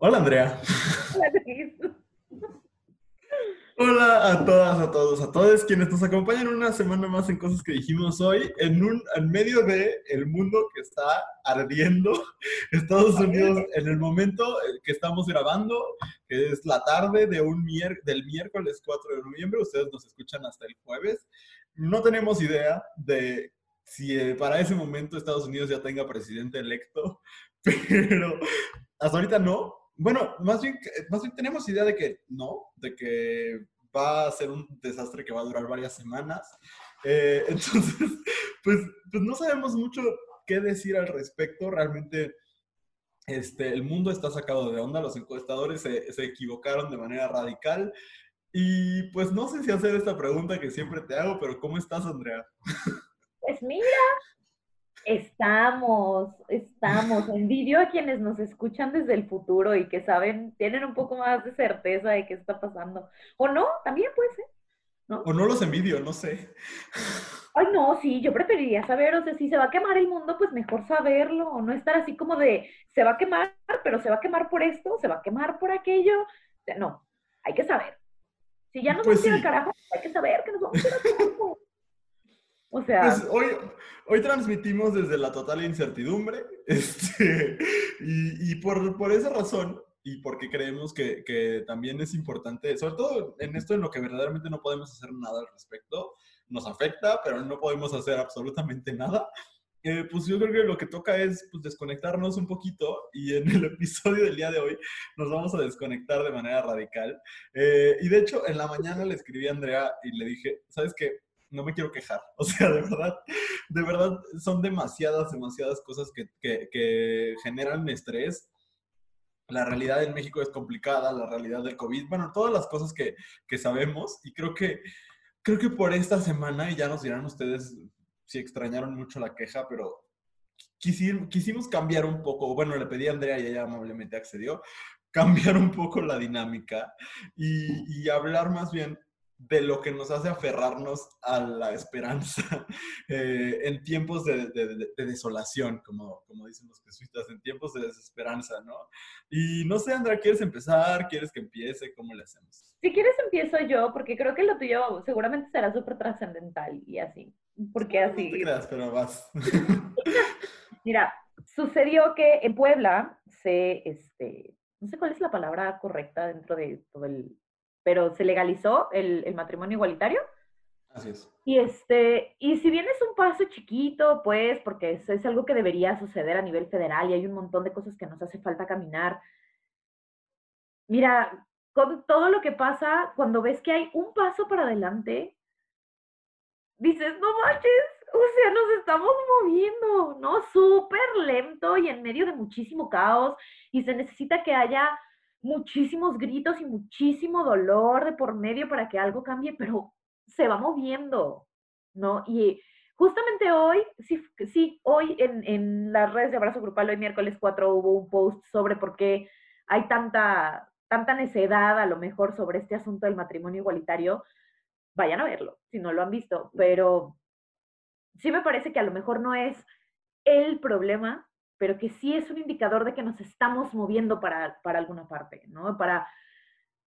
Hola Andrea. Hola a todas, a todos, a todos quienes nos acompañan una semana más en cosas que dijimos hoy, en un en medio de el mundo que está ardiendo, Estados Unidos, en el momento que estamos grabando, que es la tarde de un del miércoles 4 de noviembre, ustedes nos escuchan hasta el jueves. No tenemos idea de si eh, para ese momento Estados Unidos ya tenga presidente electo, pero hasta ahorita no, bueno, más bien, más bien tenemos idea de que no, de que va a ser un desastre que va a durar varias semanas. Eh, entonces, pues, pues no sabemos mucho qué decir al respecto. Realmente este, el mundo está sacado de onda, los encuestadores se, se equivocaron de manera radical. Y pues no sé si hacer esta pregunta que siempre te hago, pero ¿cómo estás, Andrea? Pues mira, Estamos, estamos. Envidio a quienes nos escuchan desde el futuro y que saben, tienen un poco más de certeza de qué está pasando. O no, también puede ser. ¿no? O no los envidio, no sé. Ay, no, sí, yo preferiría saber, o sea, si se va a quemar el mundo, pues mejor saberlo, o no estar así como de, se va a quemar, pero se va a quemar por esto, se va a quemar por aquello. No, hay que saber. Si ya nos pues vamos a ir al carajo, hay que saber que nos vamos a ir al carajo. O sea. Pues hoy, hoy transmitimos desde la total incertidumbre. Este, y, y por, por, esa razón, y porque creemos que, que, también es importante, sobre todo en esto en lo que verdaderamente no podemos hacer nada al respecto, nos afecta, pero no podemos hacer absolutamente nada. Eh, pues yo creo que lo que toca es pues, desconectarnos un poquito y en el episodio del día de hoy nos vamos a desconectar de manera radical. Eh, y de hecho, en la mañana le escribí a Andrea y le dije, ¿sabes qué? No me quiero quejar. O sea, de verdad, de verdad son demasiadas, demasiadas cosas que, que, generan estrés. La realidad en México es complicada, la realidad del COVID, bueno, todas las cosas que, que sabemos y creo que, creo que por esta semana, y ya nos dirán ustedes si extrañaron mucho la queja, pero quisimos, quisimos cambiar un poco, bueno, le pedí a Andrea y ella amablemente accedió, cambiar un poco la dinámica y hablar más bien de lo que nos hace aferrarnos a la esperanza eh, en tiempos de, desolación, como, como dicen los jesuitas, en tiempos de desesperanza, ¿no? Y no sé, Andrea, ¿quieres empezar? ¿Quieres que empiece? ¿Cómo le hacemos? Si quieres empiezo yo, porque creo que lo tuyo seguramente será súper trascendental y así, porque así... No te creas, pero vas. Mira, sucedió que en Puebla se, este, no sé cuál es la palabra correcta dentro de todo el pero se legalizó el, matrimonio igualitario. Así es. Y, este, y si bien es un paso chiquito, pues, porque es, es, algo que debería suceder a nivel federal y hay un montón de cosas que nos hace falta caminar. Mira, con todo lo que pasa, cuando ves que hay un paso para adelante, dices, no manches, o sea, nos estamos moviendo, ¿no? Súper lento y en medio de muchísimo caos y se necesita que haya muchísimos gritos y muchísimo dolor de por medio para que algo cambie, pero se va moviendo, ¿no? Y justamente hoy, sí, sí hoy en, en las redes de Abrazo Grupal, hoy miércoles 4, hubo un post sobre por qué hay tanta, tanta necedad a lo mejor sobre este asunto del matrimonio igualitario. Vayan a verlo, si no lo han visto, pero sí me parece que a lo mejor no es el problema, pero que sí es un indicador de que nos estamos moviendo para, para alguna parte, ¿no? Para,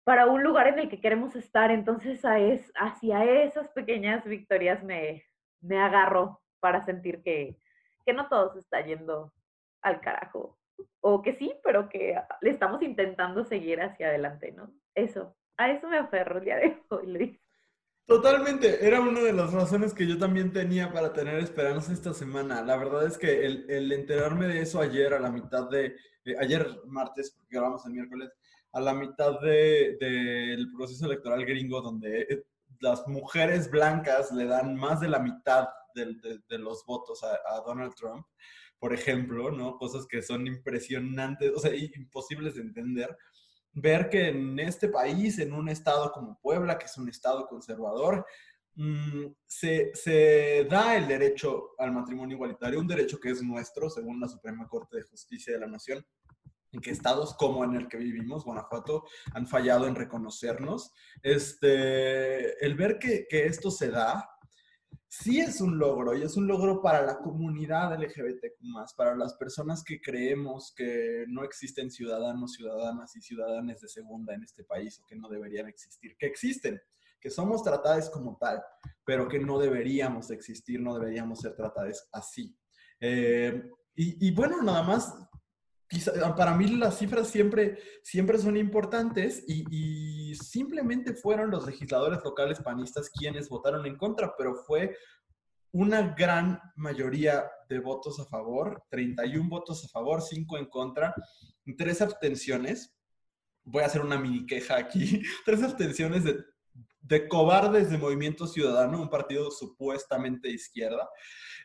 para un lugar en el que queremos estar. Entonces, a es, hacia esas pequeñas victorias me, me agarro para sentir que, que no todo se está yendo al carajo. O que sí, pero que le estamos intentando seguir hacia adelante, ¿no? Eso, a eso me aferro el día de hoy, Luis. Totalmente, era una de las razones que yo también tenía para tener esperanza esta semana. La verdad es que el, enterarme de eso ayer a la mitad de, ayer martes, porque grabamos el miércoles, a la mitad del de, proceso electoral gringo, donde eh, las mujeres blancas le dan más de la mitad de, de los votos a, a, Donald Trump, por ejemplo, ¿no? Cosas que son impresionantes, o sea, imposibles de entender ver que en este país, en un estado como Puebla, que es un estado conservador, mm, se, da el derecho al matrimonio igualitario, un derecho que es nuestro, según la Suprema Corte de Justicia de la Nación, y que estados como en el que vivimos, Guanajuato, han fallado en reconocernos. Este, el ver que, que esto se da, sí es un logro y es un logro para la comunidad LGBTQ, para las personas que creemos que no existen ciudadanos, ciudadanas y ciudadanas de segunda en este país o que no deberían existir, que existen, que somos tratadas como tal, pero que no deberíamos existir, no deberíamos ser tratadas así. Eh, y, bueno, nada más, para mí las cifras siempre, siempre son importantes y, simplemente fueron los legisladores locales panistas quienes votaron en contra, pero fue una gran mayoría de votos a favor, 31 votos a favor, 5 en contra, tres abstenciones. Voy a hacer una mini queja aquí, tres abstenciones de de cobardes de Movimiento Ciudadano, un partido supuestamente de izquierda,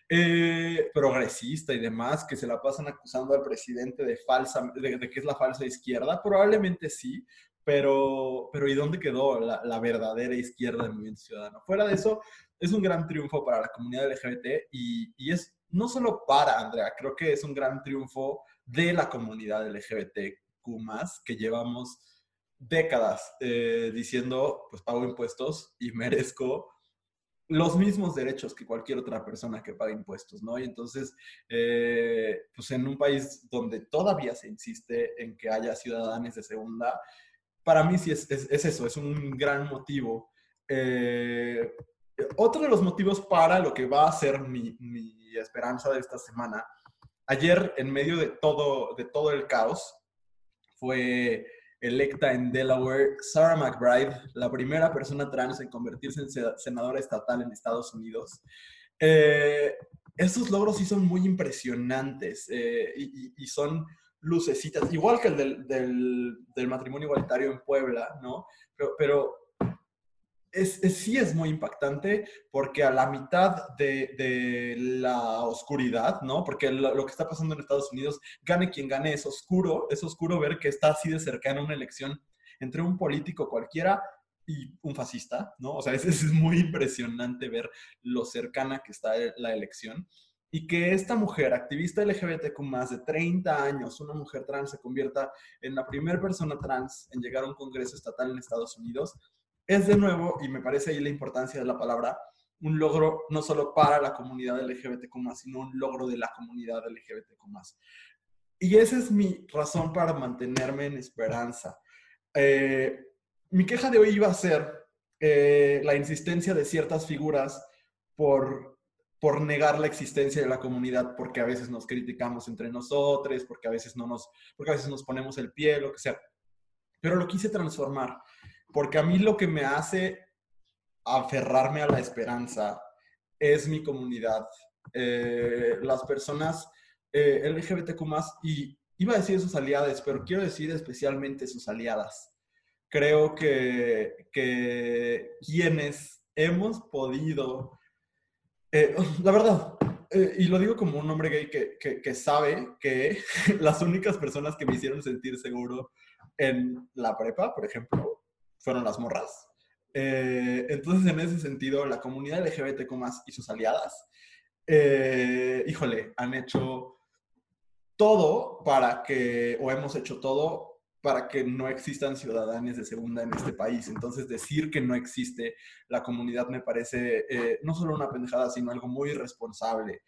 eh, progresista y demás, que se la pasan acusando al presidente de, falsa, de, que es la falsa izquierda. Probablemente sí, pero, pero ¿y dónde quedó la, verdadera izquierda del Movimiento Ciudadano? Fuera de eso, es un gran triunfo para la comunidad LGBT y, y es no solo para Andrea, creo que es un gran triunfo de la comunidad LGBTQ, que llevamos décadas eh, diciendo, pues pago impuestos y merezco los mismos derechos que cualquier otra persona que paga impuestos, ¿no? Y entonces, eh, pues en un país donde todavía se insiste en que haya ciudadanos de segunda, para mí sí es, eso, es un gran motivo. Eh, otro de los motivos para lo que va a ser mi, mi, esperanza de esta semana, ayer en medio de todo, de todo el caos, fue electa en Delaware, Sarah McBride, la primera persona trans en convertirse en senadora estatal en Estados Unidos. Eh, estos logros sí son muy impresionantes eh, y, son lucecitas, igual que el del, matrimonio igualitario en Puebla, ¿no? pero es, sí es muy impactante porque a la mitad de, la oscuridad, ¿no? Porque lo, que está pasando en Estados Unidos, gane quien gane, es oscuro, es oscuro ver que está así de cercana una elección entre un político cualquiera y un fascista, ¿no? O sea, es, es muy impresionante ver lo cercana que está la elección y que esta mujer, activista LGBT con más de 30 años, una mujer trans, se convierta en la primera persona trans en llegar a un congreso estatal en Estados Unidos, es de nuevo, y me parece ahí la importancia de la palabra, un logro no solo para la comunidad LGBTQ, sino un logro de la comunidad LGBTQ. Y esa es mi razón para mantenerme en esperanza. Eh, mi queja de hoy iba a ser eh, la insistencia de ciertas figuras por, por negar la existencia de la comunidad, porque a veces nos criticamos entre nosotros, porque a veces no nos, porque a veces nos ponemos el pie, lo que sea. Pero lo quise transformar porque a mí lo que me hace aferrarme a la esperanza es mi comunidad. Eh, las personas eh, LGBTQ y iba a decir sus aliadas, pero quiero decir especialmente sus aliadas. Creo que, que quienes hemos podido, eh, la verdad, eh, y lo digo como un hombre gay que, que, que sabe que las únicas personas que me hicieron sentir seguro en la prepa, por ejemplo, fueron las morras. Eh, entonces, en ese sentido, la comunidad LGBTQ y sus aliadas, eh, híjole, han hecho todo para que, o hemos hecho todo para que no existan ciudadanos de segunda en este país. Entonces, decir que no existe la comunidad me parece eh, no solo una pendejada, sino algo muy irresponsable,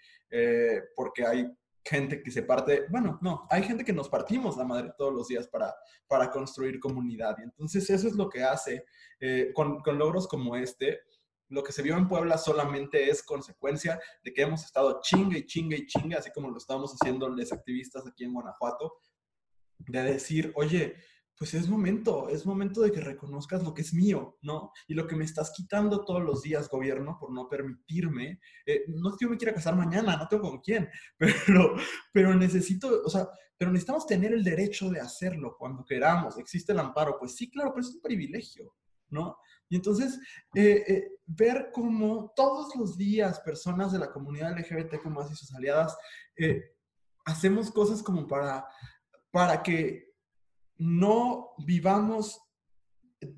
porque hay gente que se parte, bueno, no, hay gente que nos partimos la madre todos los días para, para construir comunidad. Y entonces eso es lo que hace eh, con, con, logros como este. Lo que se vio en Puebla solamente es consecuencia de que hemos estado chingue y chingue y chingue, así como lo estamos haciendo los activistas aquí en Guanajuato, de decir, oye, pues es momento, es momento de que reconozcas lo que es mío, ¿no? Y lo que me estás quitando todos los días, gobierno, por no permitirme. Eh, no es que yo me quiera casar mañana, no tengo con quién, pero, pero necesito, o sea, pero necesitamos tener el derecho de hacerlo cuando queramos. Existe el amparo, pues sí, claro, pero es un privilegio, ¿no? Y entonces, eh, eh, ver cómo todos los días personas de la comunidad LGBT, como y sus aliadas, hacemos cosas como para, para que no vivamos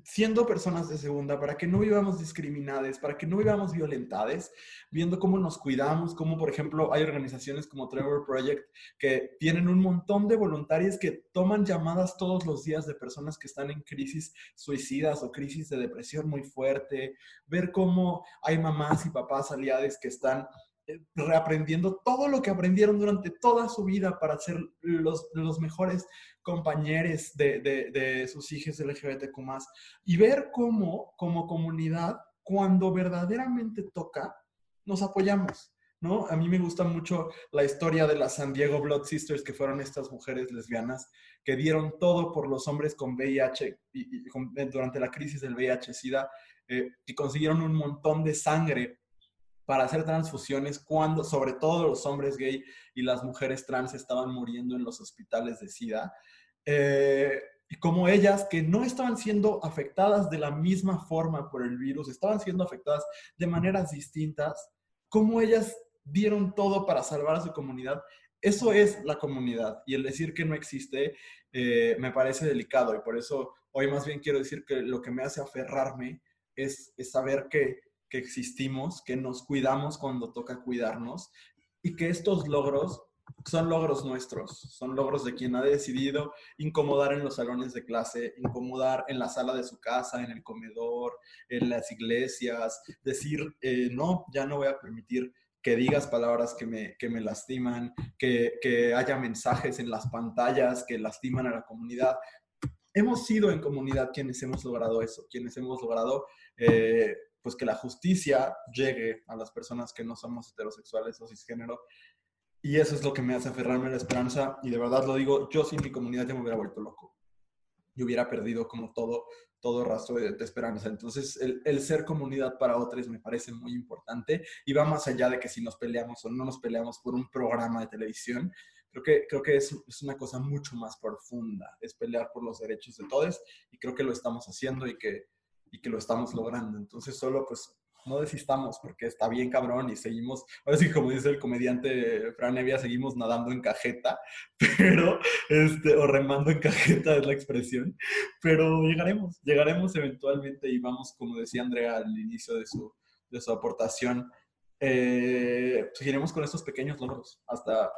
siendo personas de segunda, para que no vivamos discriminadas, para que no vivamos violentadas, viendo cómo nos cuidamos, como por ejemplo hay organizaciones como Trevor Project que tienen un montón de voluntarios que toman llamadas todos los días de personas que están en crisis suicidas o crisis de depresión muy fuerte, ver cómo hay mamás y papás aliados que están eh, reaprendiendo todo lo que aprendieron durante toda su vida para ser los, mejores compañeros de, de, sus hijos LGBTQ+, y ver cómo, como comunidad, cuando verdaderamente toca, nos apoyamos. ¿no? A mí me gusta mucho la historia de las San Diego Blood Sisters, que fueron estas mujeres lesbianas que dieron todo por los hombres con VIH durante la crisis del VIH-Sida, eh, y consiguieron un montón de sangre para hacer transfusiones cuando, sobre todo los hombres gay y las mujeres trans estaban muriendo en los hospitales de SIDA. Eh, y como ellas que no estaban siendo afectadas de la misma forma por el virus, estaban siendo afectadas de maneras distintas, como ellas dieron todo para salvar a su comunidad. Eso es la comunidad y el decir que no existe eh, me parece delicado y por eso hoy más bien quiero decir que lo que me hace aferrarme es, es saber que que existimos, que nos cuidamos cuando toca cuidarnos y que estos logros son logros nuestros, son logros de quien ha decidido incomodar en los salones de clase, incomodar en la sala de su casa, en el comedor, en las iglesias, decir, eh, no, ya no voy a permitir que digas palabras que me, que me lastiman, que, que, haya mensajes en las pantallas que lastiman a la comunidad. Hemos sido en comunidad quienes hemos logrado eso, quienes hemos logrado eh, pues que la justicia llegue a las personas que no somos heterosexuales o cisgénero. Y eso es lo que me hace aferrarme a la esperanza. Y de verdad lo digo, yo sin mi comunidad ya me hubiera vuelto loco. Yo hubiera perdido como todo, todo rastro de, esperanza. Entonces, el, el, ser comunidad para otros me parece muy importante y va más allá de que si nos peleamos o no nos peleamos por un programa de televisión. Creo que, creo que es, es una cosa mucho más profunda, es pelear por los derechos de todos y creo que lo estamos haciendo y que, y que lo estamos logrando. Entonces solo pues no desistamos porque está bien cabrón y seguimos, ahora sí como dice el comediante Fran Evia, seguimos nadando en cajeta, pero, este, o remando en cajeta es la expresión, pero llegaremos, llegaremos eventualmente y vamos, como decía Andrea al inicio de su, de su aportación, eh, seguiremos con estos pequeños logros hasta,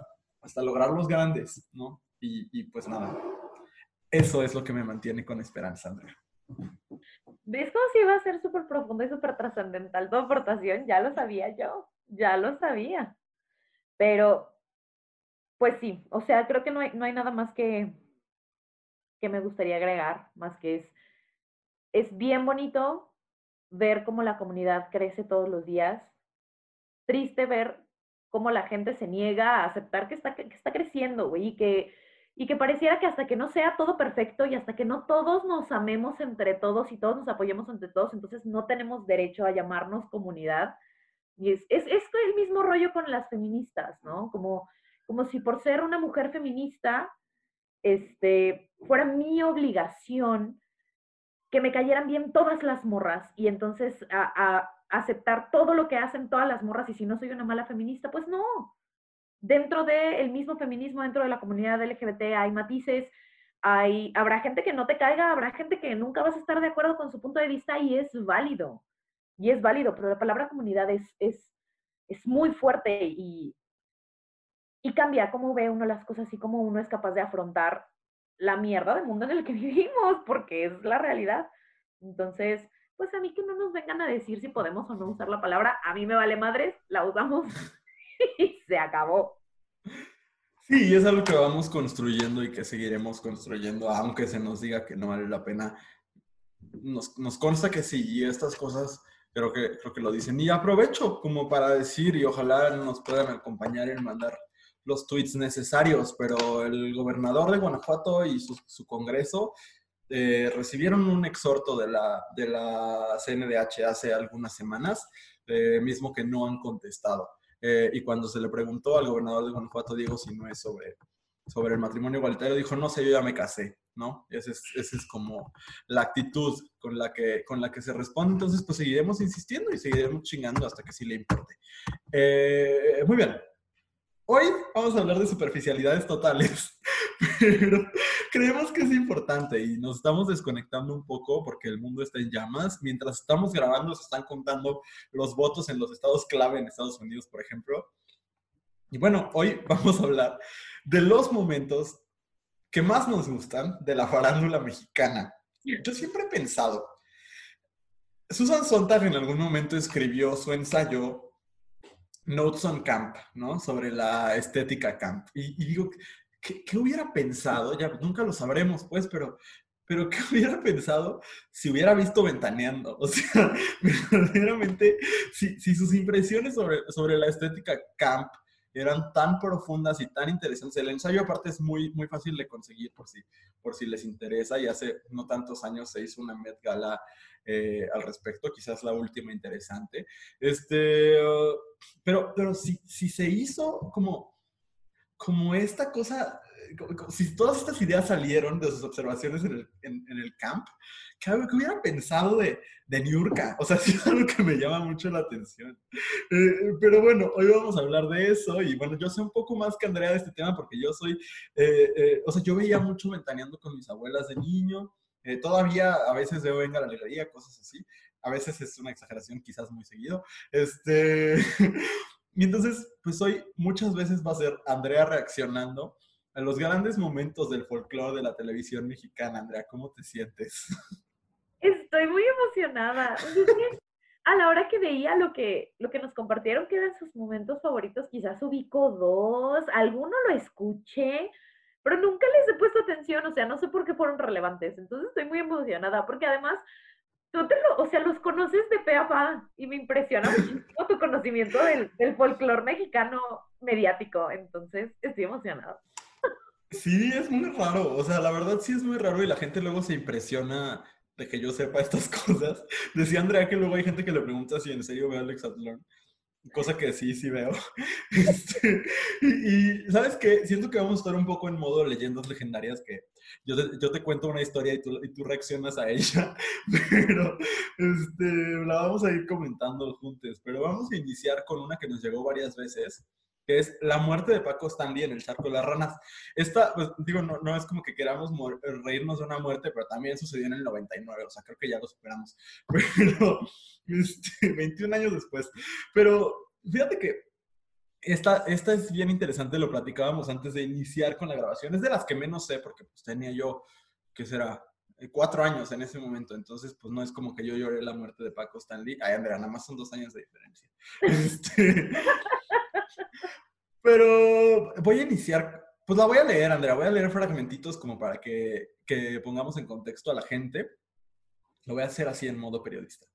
hasta lograr los grandes, ¿no? Y, y pues nada, eso es lo que me mantiene con esperanza, Andrea. ¿Ves cómo si iba a ser súper profundo y súper trascendental tu aportación? Ya lo sabía yo, ya lo sabía. Pero, pues sí, o sea, creo que no hay, no hay nada más que, que me gustaría agregar, más que es, es bien bonito ver cómo la comunidad crece todos los días. Triste ver cómo la gente se niega a aceptar que está, que está creciendo, güey, y que y que pareciera que hasta que no sea todo perfecto y hasta que no todos nos amemos entre todos y todos nos apoyemos entre todos, entonces no tenemos derecho a llamarnos comunidad. Y es, es, el mismo rollo con las feministas, ¿no? Como, como si por ser una mujer feminista, este, fuera mi obligación que me cayeran bien todas las morras y entonces a, a aceptar todo lo que hacen todas las morras y si no soy una mala feminista, pues no, dentro del mismo feminismo, dentro de la comunidad LGBT, hay matices, hay, habrá gente que no te caiga, habrá gente que nunca vas a estar de acuerdo con su punto de vista y es válido, y es válido, pero la palabra comunidad es, es, es muy fuerte y, y cambia cómo ve uno las cosas y cómo uno es capaz de afrontar la mierda del mundo en el que vivimos, porque es la realidad. Entonces, pues a mí que no nos vengan a decir si podemos o no usar la palabra, a mí me vale madres, la usamos y se acabó. Sí, es algo que vamos construyendo y que seguiremos construyendo, aunque se nos diga que no vale la pena. Nos, nos consta que sí, y estas cosas creo que, creo que lo dicen. Y aprovecho como para decir, y ojalá nos puedan acompañar en mandar los tweets necesarios, pero el gobernador de Guanajuato y su, su Congreso eh, recibieron un exhorto de la, de la CNDH hace algunas semanas, eh, mismo que no han contestado. Eh, y cuando se le preguntó al gobernador de Guanajuato, Diego Sinue, sobre, sobre el matrimonio igualitario, dijo, no sé, yo ya me casé, ¿no? Esa es, es como la actitud con la, que, con la que se responde. Entonces, pues seguiremos insistiendo y seguiremos chingando hasta que sí le importe. Eh, muy bien. Hoy vamos a hablar de superficialidades totales, pero creemos que es importante y nos estamos desconectando un poco porque el mundo está en llamas. Mientras estamos grabando, se están contando los votos en los estados clave en Estados Unidos, por ejemplo. Y bueno, hoy vamos a hablar de los momentos que más nos gustan de la farándula mexicana. Yo siempre he pensado, Susan Sontag en algún momento escribió su ensayo Notes on Camp, ¿no? Sobre la estética camp. Y, digo, ¿qué, hubiera pensado? Ya nunca lo sabremos, pues, pero, pero ¿qué hubiera pensado si hubiera visto Ventaneando? O sea, verdaderamente, si, si sus impresiones sobre, sobre la estética camp eran tan profundas y tan interesantes. El ensayo aparte es muy, muy fácil de conseguir por si, por si les interesa y hace no tantos años se hizo una Met Gala eh, al respecto, quizás la última interesante. Este, pero pero si, si se hizo como, como esta cosa si todas estas ideas salieron de sus observaciones en el, en, el camp, ¿qué, hubiera pensado de, de Niurka? O sea, sí es algo que me llama mucho la atención. Eh, pero bueno, hoy vamos a hablar de eso y bueno, yo sé un poco más que Andrea de este tema porque yo soy, eh, eh, o sea, yo veía mucho ventaneando con mis abuelas de niño. todavía a veces veo Venga la Alegría, cosas así. A veces es una exageración, quizás muy seguido. Este, y entonces, pues hoy muchas veces va a ser Andrea reaccionando a los grandes momentos del folclore de la televisión mexicana. Andrea, ¿cómo te sientes? Estoy muy emocionada. A la hora que veía lo que, lo que nos compartieron que eran sus momentos favoritos, quizás ubico dos, alguno lo escuché, pero nunca les he puesto atención, o sea, no sé por qué fueron relevantes. Entonces estoy muy emocionada, porque además tú o sea, los conoces de pe a pa y me impresiona muchísimo tu conocimiento del, del folclore mexicano mediático. Entonces estoy emocionada. Sí, es muy raro. O sea, la verdad sí es muy raro y la gente luego se impresiona de que yo sepa estas cosas. Decía Andrea que luego hay gente que le pregunta si en serio ve a Alex Atlón. Cosa que sí, sí veo. Este, y, ¿sabes qué? Siento que vamos a estar un poco en modo leyendas legendarias que yo te, yo te cuento una historia y tú, y tú, reaccionas a ella, pero este, la vamos a ir comentando juntos. Pero vamos a iniciar con una que nos llegó varias veces que es la muerte de Paco Stanley en el charco de las ranas. Esta, pues digo, no, no es como que queramos reírnos de una muerte, pero también sucedió en el 99, o sea, creo que ya lo superamos. Pero, este, 21 años después. Pero fíjate que esta, esta es bien interesante, lo platicábamos antes de iniciar con la grabación. Es de las que menos sé, porque pues tenía yo, ¿qué será? Eh, cuatro años en ese momento, entonces pues no es como que yo lloré la muerte de Paco Stanley. Ay, Andrea, nada más son dos años de diferencia. Este, pero voy a iniciar, pues la voy a leer, Andrea, voy a leer fragmentitos como para que, que pongamos en contexto a la gente. Lo voy a hacer así en modo periodista.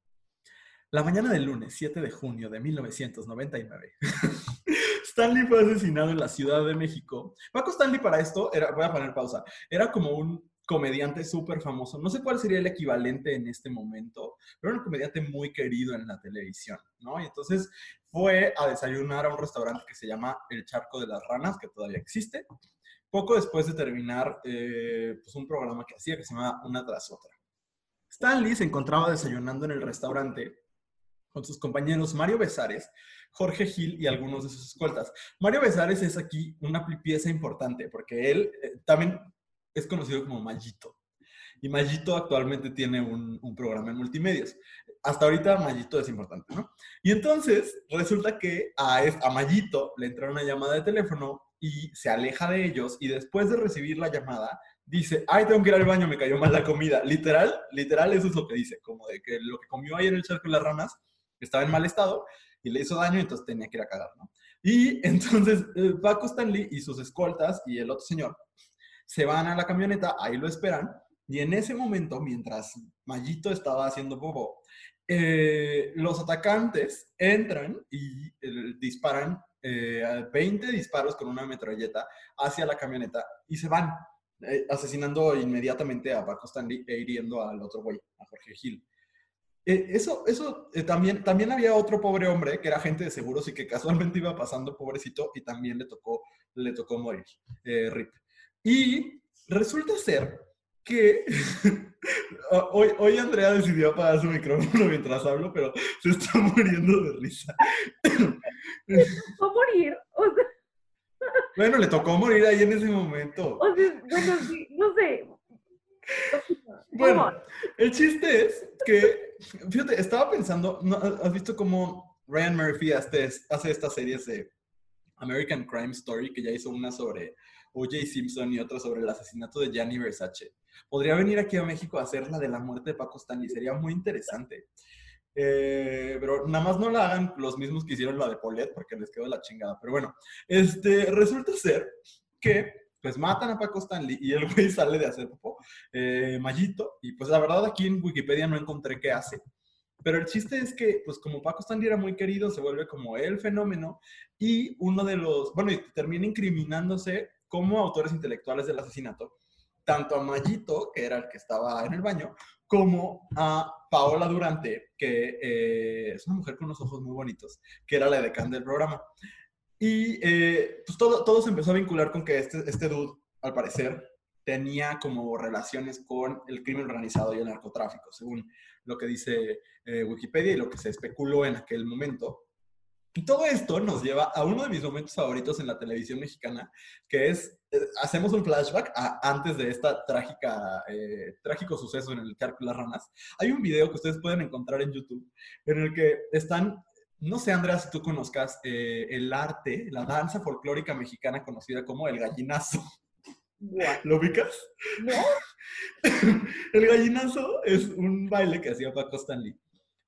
La mañana del lunes 7 de junio de 1999, Stanley fue asesinado en la Ciudad de México. Paco Stanley para esto, era, voy a poner pausa, era como un comediante súper famoso. No sé cuál sería el equivalente en este momento, pero era un comediante muy querido en la televisión, ¿no? Y entonces fue a desayunar a un restaurante que se llama El Charco de las Ranas, que todavía existe, poco después de terminar eh, pues un programa que hacía que se llama Una tras otra. Stanley se encontraba desayunando en el restaurante con sus compañeros Mario Besares, Jorge Gil y algunos de sus escoltas. Mario Besares es aquí una pieza importante porque él eh, también es conocido como Mayito. Y Mayito actualmente tiene un, programa en multimedios. Hasta ahorita Mayito es importante, ¿no? Y entonces resulta que a, a Mayito le entra una llamada de teléfono y se aleja de ellos y después de recibir la llamada dice, ay, tengo que ir al baño, me cayó mal la comida. Literal, literal eso es lo que dice, como de que lo que comió en el charco de las ranas estaba en mal estado y le hizo daño, entonces tenía que ir a cagar, ¿no? Y entonces eh, Paco Stanley y sus escoltas y el otro señor se van a la camioneta, ahí lo esperan, y en ese momento, mientras Mayito estaba haciendo bobo, eh, los atacantes entran y eh, disparan 20 eh, disparos con una metralleta hacia la camioneta y se van, asesinando inmediatamente a Paco Stanley e hiriendo al otro güey, a Jorge Gil. eso, eso también, también había otro pobre hombre que era agente de seguros y que casualmente iba pasando pobrecito y también le tocó, le tocó morir. Rip. Y resulta ser que hoy, hoy Andrea decidió apagar su micrófono mientras hablo, pero se está muriendo de risa. ¿Va a morir? Bueno, le tocó morir ahí en ese momento. O sea, bueno, sí, no sé, Bueno, el chiste es que, fíjate, estaba pensando, ¿has visto cómo Ryan Murphy hace, hace estas series de American Crime Story, que ya hizo una sobre O.J. Simpson y otra sobre el asesinato de Gianni Versace? Podría venir aquí a México a hacer la de la muerte de Paco Stanley, sería muy interesante. Eh, pero nada más no la hagan los mismos que hicieron la de Paulette porque les quedó la chingada. Pero bueno, este, resulta ser que pues matan a Paco Stanley y el güey sale de hacer popo, eh, Mallito, y pues la verdad aquí en Wikipedia no encontré qué hace. Pero el chiste es que, pues como Paco Stanley era muy querido, se vuelve como el fenómeno y uno de los, bueno, y termina incriminándose como autores intelectuales del asesinato, tanto a Mallito, que era el que estaba en el baño, como a Paola Durante, que eh, es una mujer con unos ojos muy bonitos, que era la decán del programa. Y eh, pues todo, todo se empezó a vincular con que este, este dude, al parecer, tenía como relaciones con el crimen organizado y el narcotráfico, según lo que dice eh, Wikipedia y lo que se especuló en aquel momento. Y todo esto nos lleva a uno de mis momentos favoritos en la televisión mexicana, que es, eh, hacemos un flashback a, antes de esta trágica, eh, trágico suceso en el Charco de las Ranas. Hay un video que ustedes pueden encontrar en YouTube en el que están, no sé, Andrea, si tú conozcas eh, el arte, la danza folclórica mexicana conocida como el gallinazo. ¿Lo ubicas? No. el gallinazo es un baile que hacía Paco Stanley,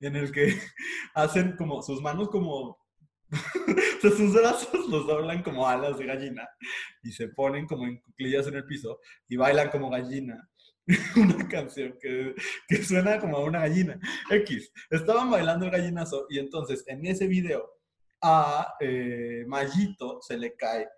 en el que hacen como sus manos como sus brazos los doblan como alas de gallina y se ponen como en cuclillas en el piso y bailan como gallina. una canción que, que, suena como a una gallina. X. Estaban bailando el gallinazo y entonces en ese video a eh, se le cae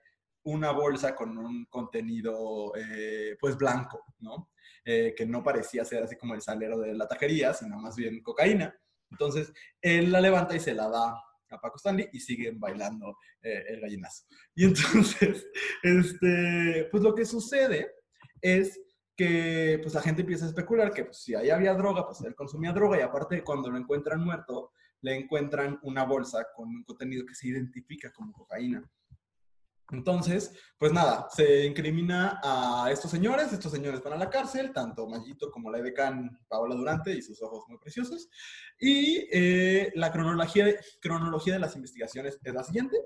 una bolsa con un contenido eh, pues blanco, ¿no? Eh, que no parecía ser así como el salero de la taquería, sino más bien cocaína. Entonces él la levanta y se la da a Paco Stanley y siguen bailando eh, el gallinazo. Y entonces, este, pues lo que sucede es que pues la gente empieza a especular que pues, si ahí había droga, pues él consumía droga y aparte cuando lo encuentran muerto, le encuentran una bolsa con un contenido que se identifica como cocaína. Entonces, pues nada, se incrimina a estos señores, estos señores van a la cárcel, tanto Mayito como la edecán Paola Durante y sus ojos muy preciosos. Y eh, la cronología, de las investigaciones es la siguiente.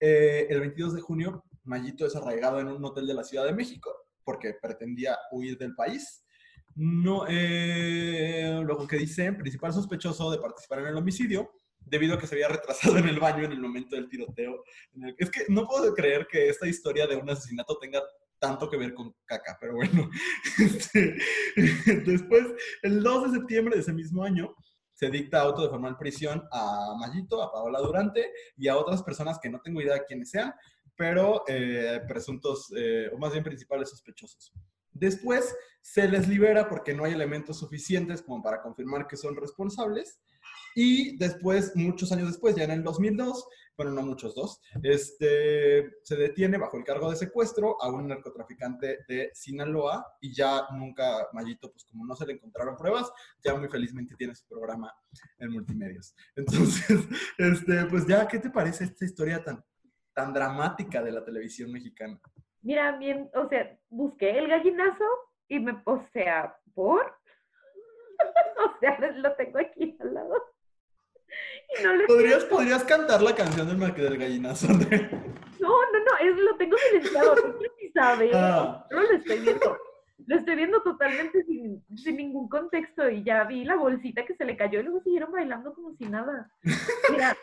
Eh, el 22 de junio, Mayito es arraigado en un hotel de la Ciudad de México porque pretendía huir del país. No, eh, luego que dice, principal sospechoso de participar en el homicidio, debido a que se había retrasado en el baño en el momento del tiroteo. Es que no puedo creer que esta historia de un asesinato tenga tanto que ver con caca, pero bueno. Este, después, el 2 de septiembre de ese mismo año, se dicta auto de formal prisión a Mayito, a Paola Durante y a otras personas que no tengo idea de quiénes sean, pero eh, presuntos, eh, o más bien principales sospechosos. Después se les libera porque no hay elementos suficientes como para confirmar que son responsables y después, muchos años después, ya en el 2002, bueno, no muchos dos, este, se detiene bajo el cargo de secuestro a un narcotraficante de Sinaloa y ya nunca, Mayito, pues como no se le encontraron pruebas, ya muy felizmente tiene su programa en multimedios. Entonces, este, pues ya, ¿qué te parece esta historia tan, tan dramática de la televisión mexicana? Mira, bien, o sea, busqué el gallinazo y me, o sea, ¿por? o sea, lo tengo aquí al lado. ¿Podrías, ¿Podrías cantar la canción del, del gallinazo? No, no, no, es, lo tengo silenciado, no si sabe, ah. no lo estoy viendo. Lo estoy viendo totalmente sin, sin, ningún contexto y ya vi la bolsita que se le cayó y luego siguieron bailando como si nada. Mira,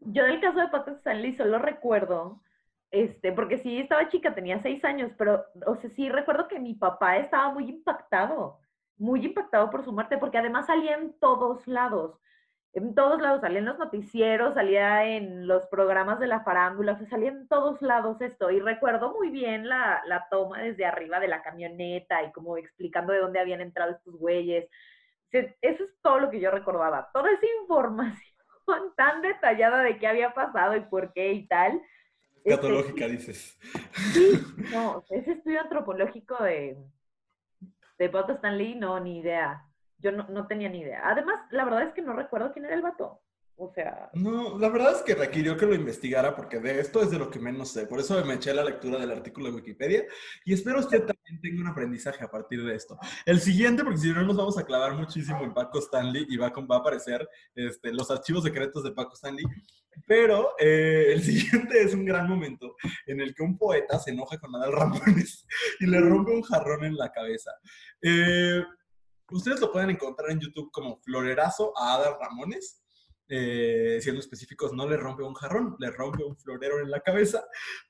yo del caso de Pato Stanley solo recuerdo, este, porque sí estaba chica, tenía seis años, pero, o sea, sí recuerdo que mi papá estaba muy impactado, muy impactado por su muerte, porque además salía en todos lados en todos lados, salía en los noticieros, salía en los programas de la farándula, o salía en todos lados esto. Y recuerdo muy bien la, la, toma desde arriba de la camioneta y como explicando de dónde habían entrado estos güeyes. Eso es todo lo que yo recordaba. Toda esa información tan detallada de qué había pasado y por qué y tal. Catológica, este, dices. Sí, no, ese estudio antropológico de, de Pato Stanley, no, ni idea. Yo no, no, tenía ni idea. Además, la verdad es que no recuerdo quién era el vato. O sea. No, la verdad es que requirió que lo investigara porque de esto es de lo que menos sé. Por eso me eché la lectura del artículo de Wikipedia y espero usted también tenga un aprendizaje a partir de esto. El siguiente, porque si no nos vamos a clavar muchísimo en Paco Stanley y va, a aparecer este, los archivos secretos de Paco Stanley. Pero eh, el siguiente es un gran momento en el que un poeta se enoja con Adal Ramones y le rompe un jarrón en la cabeza. Eh, ustedes lo pueden encontrar en YouTube como Florerazo a Adal Ramones. Eh, siendo específicos, no le rompe un jarrón, le rompe un florero en la cabeza,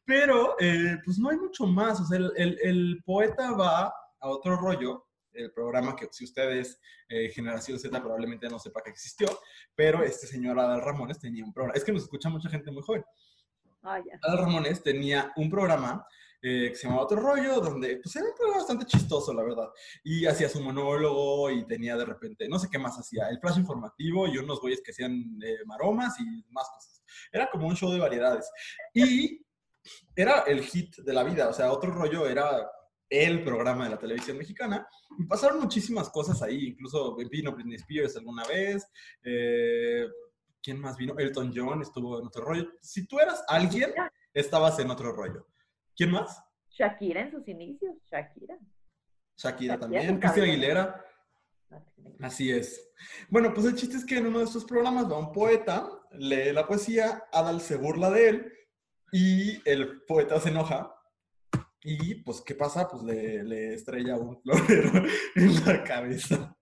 pero eh, pues no hay mucho más, o sea, el, poeta va a otro rollo, el programa que si ustedes eh, generación Z probablemente no sepa que existió, pero este señor Adal Ramones tenía un programa, es que nos escucha mucha gente muy joven. Ah, Adal Ramones tenía un programa eh, que se llamaba Otro Rollo, donde pues era un programa bastante chistoso, la verdad. Y hacía su monólogo y tenía de repente, no sé qué más hacía, el flash informativo y unos güeyes que hacían eh, maromas y más cosas. Era como un show de variedades. Y era el hit de la vida, o sea, Otro Rollo era el programa de la televisión mexicana. Y pasaron muchísimas cosas ahí, incluso vino Britney Spears alguna vez. Eh, ¿Quién más vino? Elton John estuvo en otro rollo. Si tú eras alguien, estabas en otro rollo. ¿Quién más? Shakira en sus inicios, Shakira. Shakira, también, Cristian Aguilera. Así es. Bueno, pues el chiste es que en uno de estos programas va un poeta, lee la poesía, Adal se burla de él y el poeta se enoja. Y pues, ¿qué pasa? Pues le, estrella un florero en la cabeza.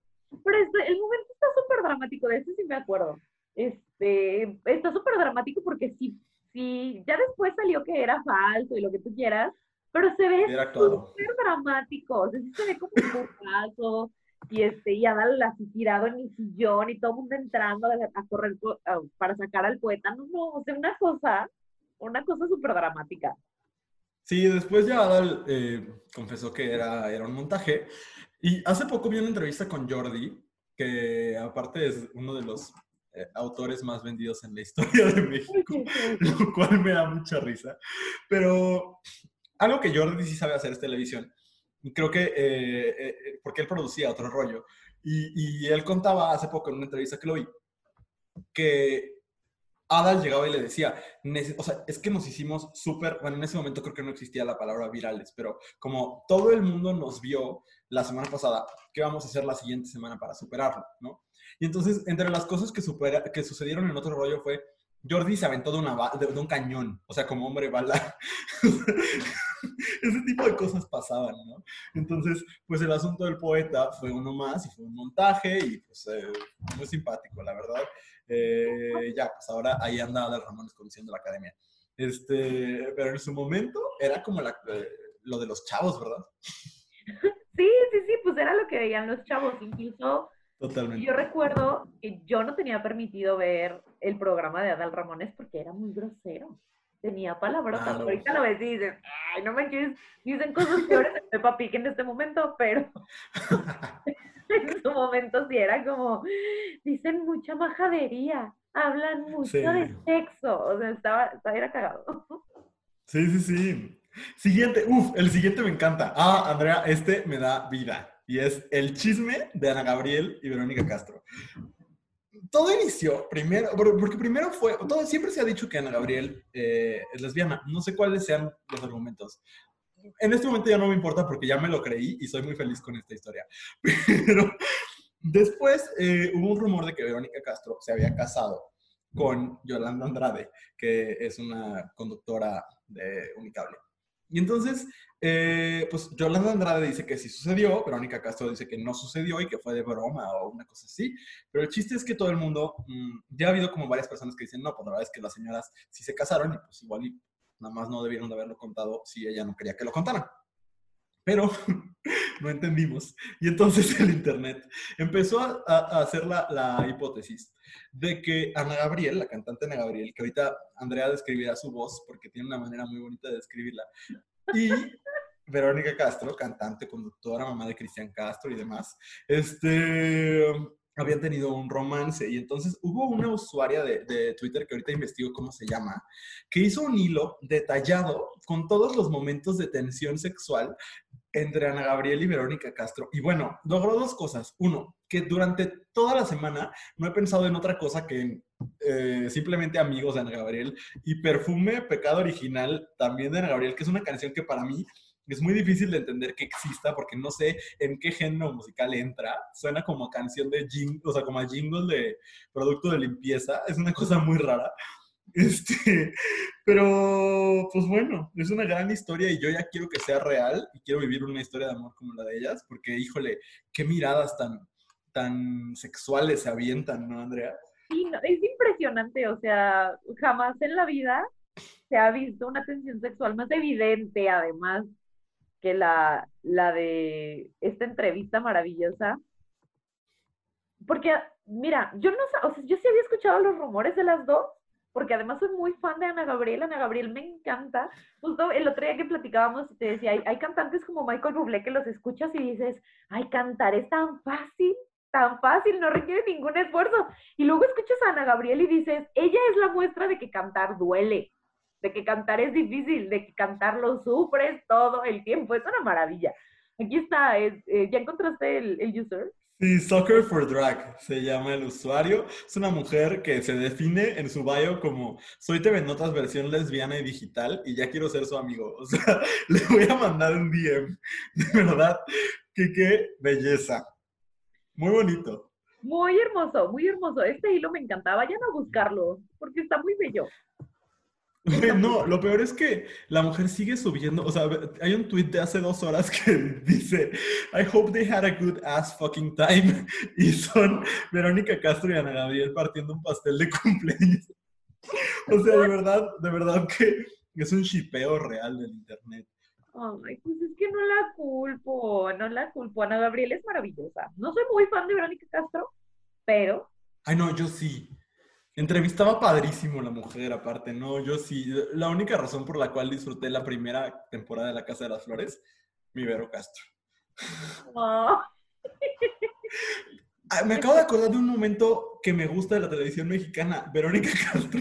Pero este, el momento está súper dramático, de eso sí me acuerdo. Este, está súper dramático porque sí sí, ya después salió que era falso y lo que tú quieras, pero se ve súper dramático, o sea, sí se ve como un caso y este, y Adal así tirado en el sillón y todo el mundo entrando a, correr para sacar al poeta, no, no, o sea, una cosa, una cosa súper dramática. Sí, después ya Adal eh, confesó que era, era un montaje, y hace poco vi una entrevista con Jordi, que aparte es uno de los eh, autores más vendidos en la historia de México, lo cual me da mucha risa. Pero algo que Jordi sí sabe hacer es televisión. Creo que, eh, eh, porque él producía otro rollo. Y, y, él contaba hace poco en una entrevista que lo vi, que Adal llegaba y le decía, o sea, es que nos hicimos súper, bueno, en ese momento creo que no existía la palabra virales, pero como todo el mundo nos vio la semana pasada, ¿qué vamos a hacer la siguiente semana para superarlo? ¿no? Y entonces, entre las cosas que, sucedieron en otro rollo fue, Jordi se aventó de, una de, un cañón, o sea, como hombre bala. Ese tipo de cosas pasaban, ¿no? Entonces, pues el asunto del poeta fue uno más y fue un montaje y pues eh, muy simpático, la verdad. Eh, ya, pues ahora ahí anda Adal Ramones conduciendo la academia. Este, pero en su momento era como la, eh, lo de los chavos, ¿verdad? Sí, sí, sí, pues era lo que veían los chavos, incluso Totalmente. Yo recuerdo que yo no tenía permitido ver el programa de Adal Ramones porque era muy grosero. Tenía palabras. Ah, ahorita lo ves y dices, ay, no manches, dicen cosas peores de Peppa Pig en este momento, pero en su momento sí era como, dicen mucha majadería, hablan mucho de sexo. O sea, estaba, estaba era cagado. Sí, sí, sí. Siguiente, uff, el siguiente me encanta. Ah, Andrea, este me da vida y es el chisme de Ana Gabriel y Verónica Castro. Todo inició primero, porque primero fue, todo, siempre se ha dicho que Ana Gabriel eh, es lesbiana. No sé cuáles sean los argumentos. En este momento ya no me importa porque ya me lo creí y soy muy feliz con esta historia. Pero después eh, hubo un rumor de que Verónica Castro se había casado con Yolanda Andrade, que es una conductora de Unicable. Y entonces, eh, pues Yolanda Andrade dice que sí sucedió, Verónica Castro dice que no sucedió y que fue de broma o una cosa así. Pero el chiste es que todo el mundo, mm, ya ha habido como varias personas que dicen, no, pues la verdad es que las señoras sí se casaron y pues igual y nada más no debieron de haberlo contado si ella no quería que lo contaran. Pero no entendimos. Y entonces el Internet empezó a, hacer la, la, hipótesis de que Ana Gabriel, la cantante Ana Gabriel, que ahorita Andrea describirá su voz porque tiene una manera muy bonita de describirla, y Verónica Castro, cantante, conductora, mamá de Cristian Castro y demás, este, habían tenido un romance y entonces hubo una usuaria de, Twitter que ahorita investigo cómo se llama, que hizo un hilo detallado con todos los momentos de tensión sexual entre Ana Gabriel y Verónica Castro. Y bueno, logró dos cosas. Uno, que durante toda la semana no he pensado en otra cosa que eh, simplemente amigos de Ana Gabriel y Perfume, Pecado Original, también de Ana Gabriel, que es una canción que para mí es muy difícil de entender que exista porque no sé en qué género musical entra. Suena como canción de jingle, o sea, como a jingle de producto de limpieza. Es una cosa muy rara. Este, pero, pues bueno, es una gran historia y yo ya quiero que sea real y quiero vivir una historia de amor como la de ellas, porque, híjole, qué miradas tan, tan sexuales se avientan, ¿no, Andrea? Sí, es impresionante, o sea, jamás en la vida se ha visto una tensión sexual más evidente, además, que la, la de esta entrevista maravillosa. Porque, mira, yo no o sea, yo sí había escuchado los rumores de las dos, porque además soy muy fan de Ana Gabriel, Ana Gabriel me encanta. Justo el otro día que platicábamos, te decía, hay, hay cantantes como Michael Bublé que los escuchas y dices, ay, cantar es tan fácil, tan fácil, no requiere ningún esfuerzo. Y luego escuchas a Ana Gabriel y dices, ella es la muestra de que cantar duele, de que cantar es difícil, de que cantar lo sufres todo el tiempo, es una maravilla. Aquí está, eh, ¿ya encontraste el, el user? Sí, Soccer for Drag se llama el usuario. Es una mujer que se define en su bio como soy TV Notas versión lesbiana y digital y ya quiero ser su amigo. O sea, le voy a mandar un DM. De verdad, que qué belleza. Muy bonito. Muy hermoso, muy hermoso. Este hilo me encanta. Vayan a buscarlo porque está muy bello. No, lo peor es que la mujer sigue subiendo. O sea, hay un tweet de hace dos horas que dice: I hope they had a good ass fucking time. Y son Verónica Castro y Ana Gabriel partiendo un pastel de cumpleaños. O sea, de verdad, de verdad que es un shipeo real del internet. Ay, pues es que no la culpo, no la culpo. Ana Gabriel es maravillosa. No soy muy fan de Verónica Castro, pero. Ay, no, yo sí. Entrevistaba padrísimo la mujer, aparte, ¿no? Yo sí. La única razón por la cual disfruté la primera temporada de La Casa de las Flores, mi Vero Castro. Ah, me acabo de acordar de un momento que me gusta de la televisión mexicana, Verónica Castro,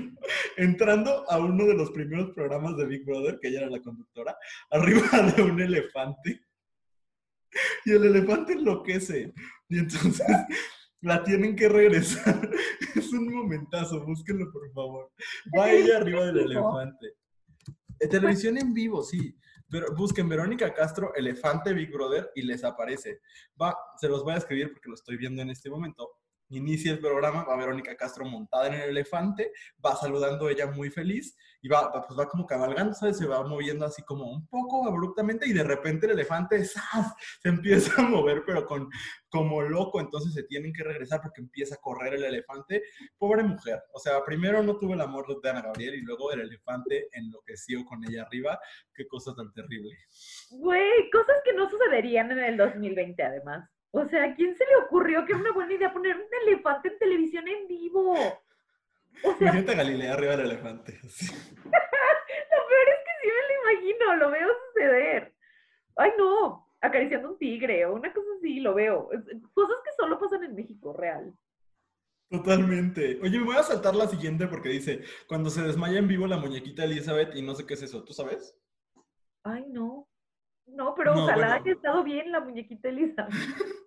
entrando a uno de los primeros programas de Big Brother, que ella era la conductora, arriba de un elefante. Y el elefante enloquece. Y entonces la tienen que regresar. Es un momentazo, búsquenlo por favor. Va ella arriba del elefante. Eh, televisión en vivo, sí. Pero busquen Verónica Castro, Elefante Big Brother y les aparece. Va, se los voy a escribir porque lo estoy viendo en este momento inicia el programa, va Verónica Castro montada en el elefante, va saludando ella muy feliz y va, pues va como cabalgando, ¿sabes? Se va moviendo así como un poco abruptamente y de repente el elefante se empieza a mover, pero con, como loco, entonces se tienen que regresar porque empieza a correr el elefante. Pobre mujer, o sea, primero no tuvo el amor de Ana Gabriel y luego el elefante enloqueció con ella arriba. Qué cosa tan terrible. Güey, cosas que no sucederían en el 2020 además. O sea, ¿a quién se le ocurrió que era una buena idea poner un elefante en televisión en vivo? O sea, Imagínate a Galilea arriba del elefante. lo peor es que sí me lo imagino, lo veo suceder. Ay, no, acariciando un tigre o una cosa así, lo veo. Cosas que solo pasan en México, real. Totalmente. Oye, me voy a saltar la siguiente porque dice, cuando se desmaya en vivo la muñequita Elizabeth y no sé qué es eso, ¿tú sabes? Ay, no. No, pero ojalá haya estado bien la muñequita Elizabeth.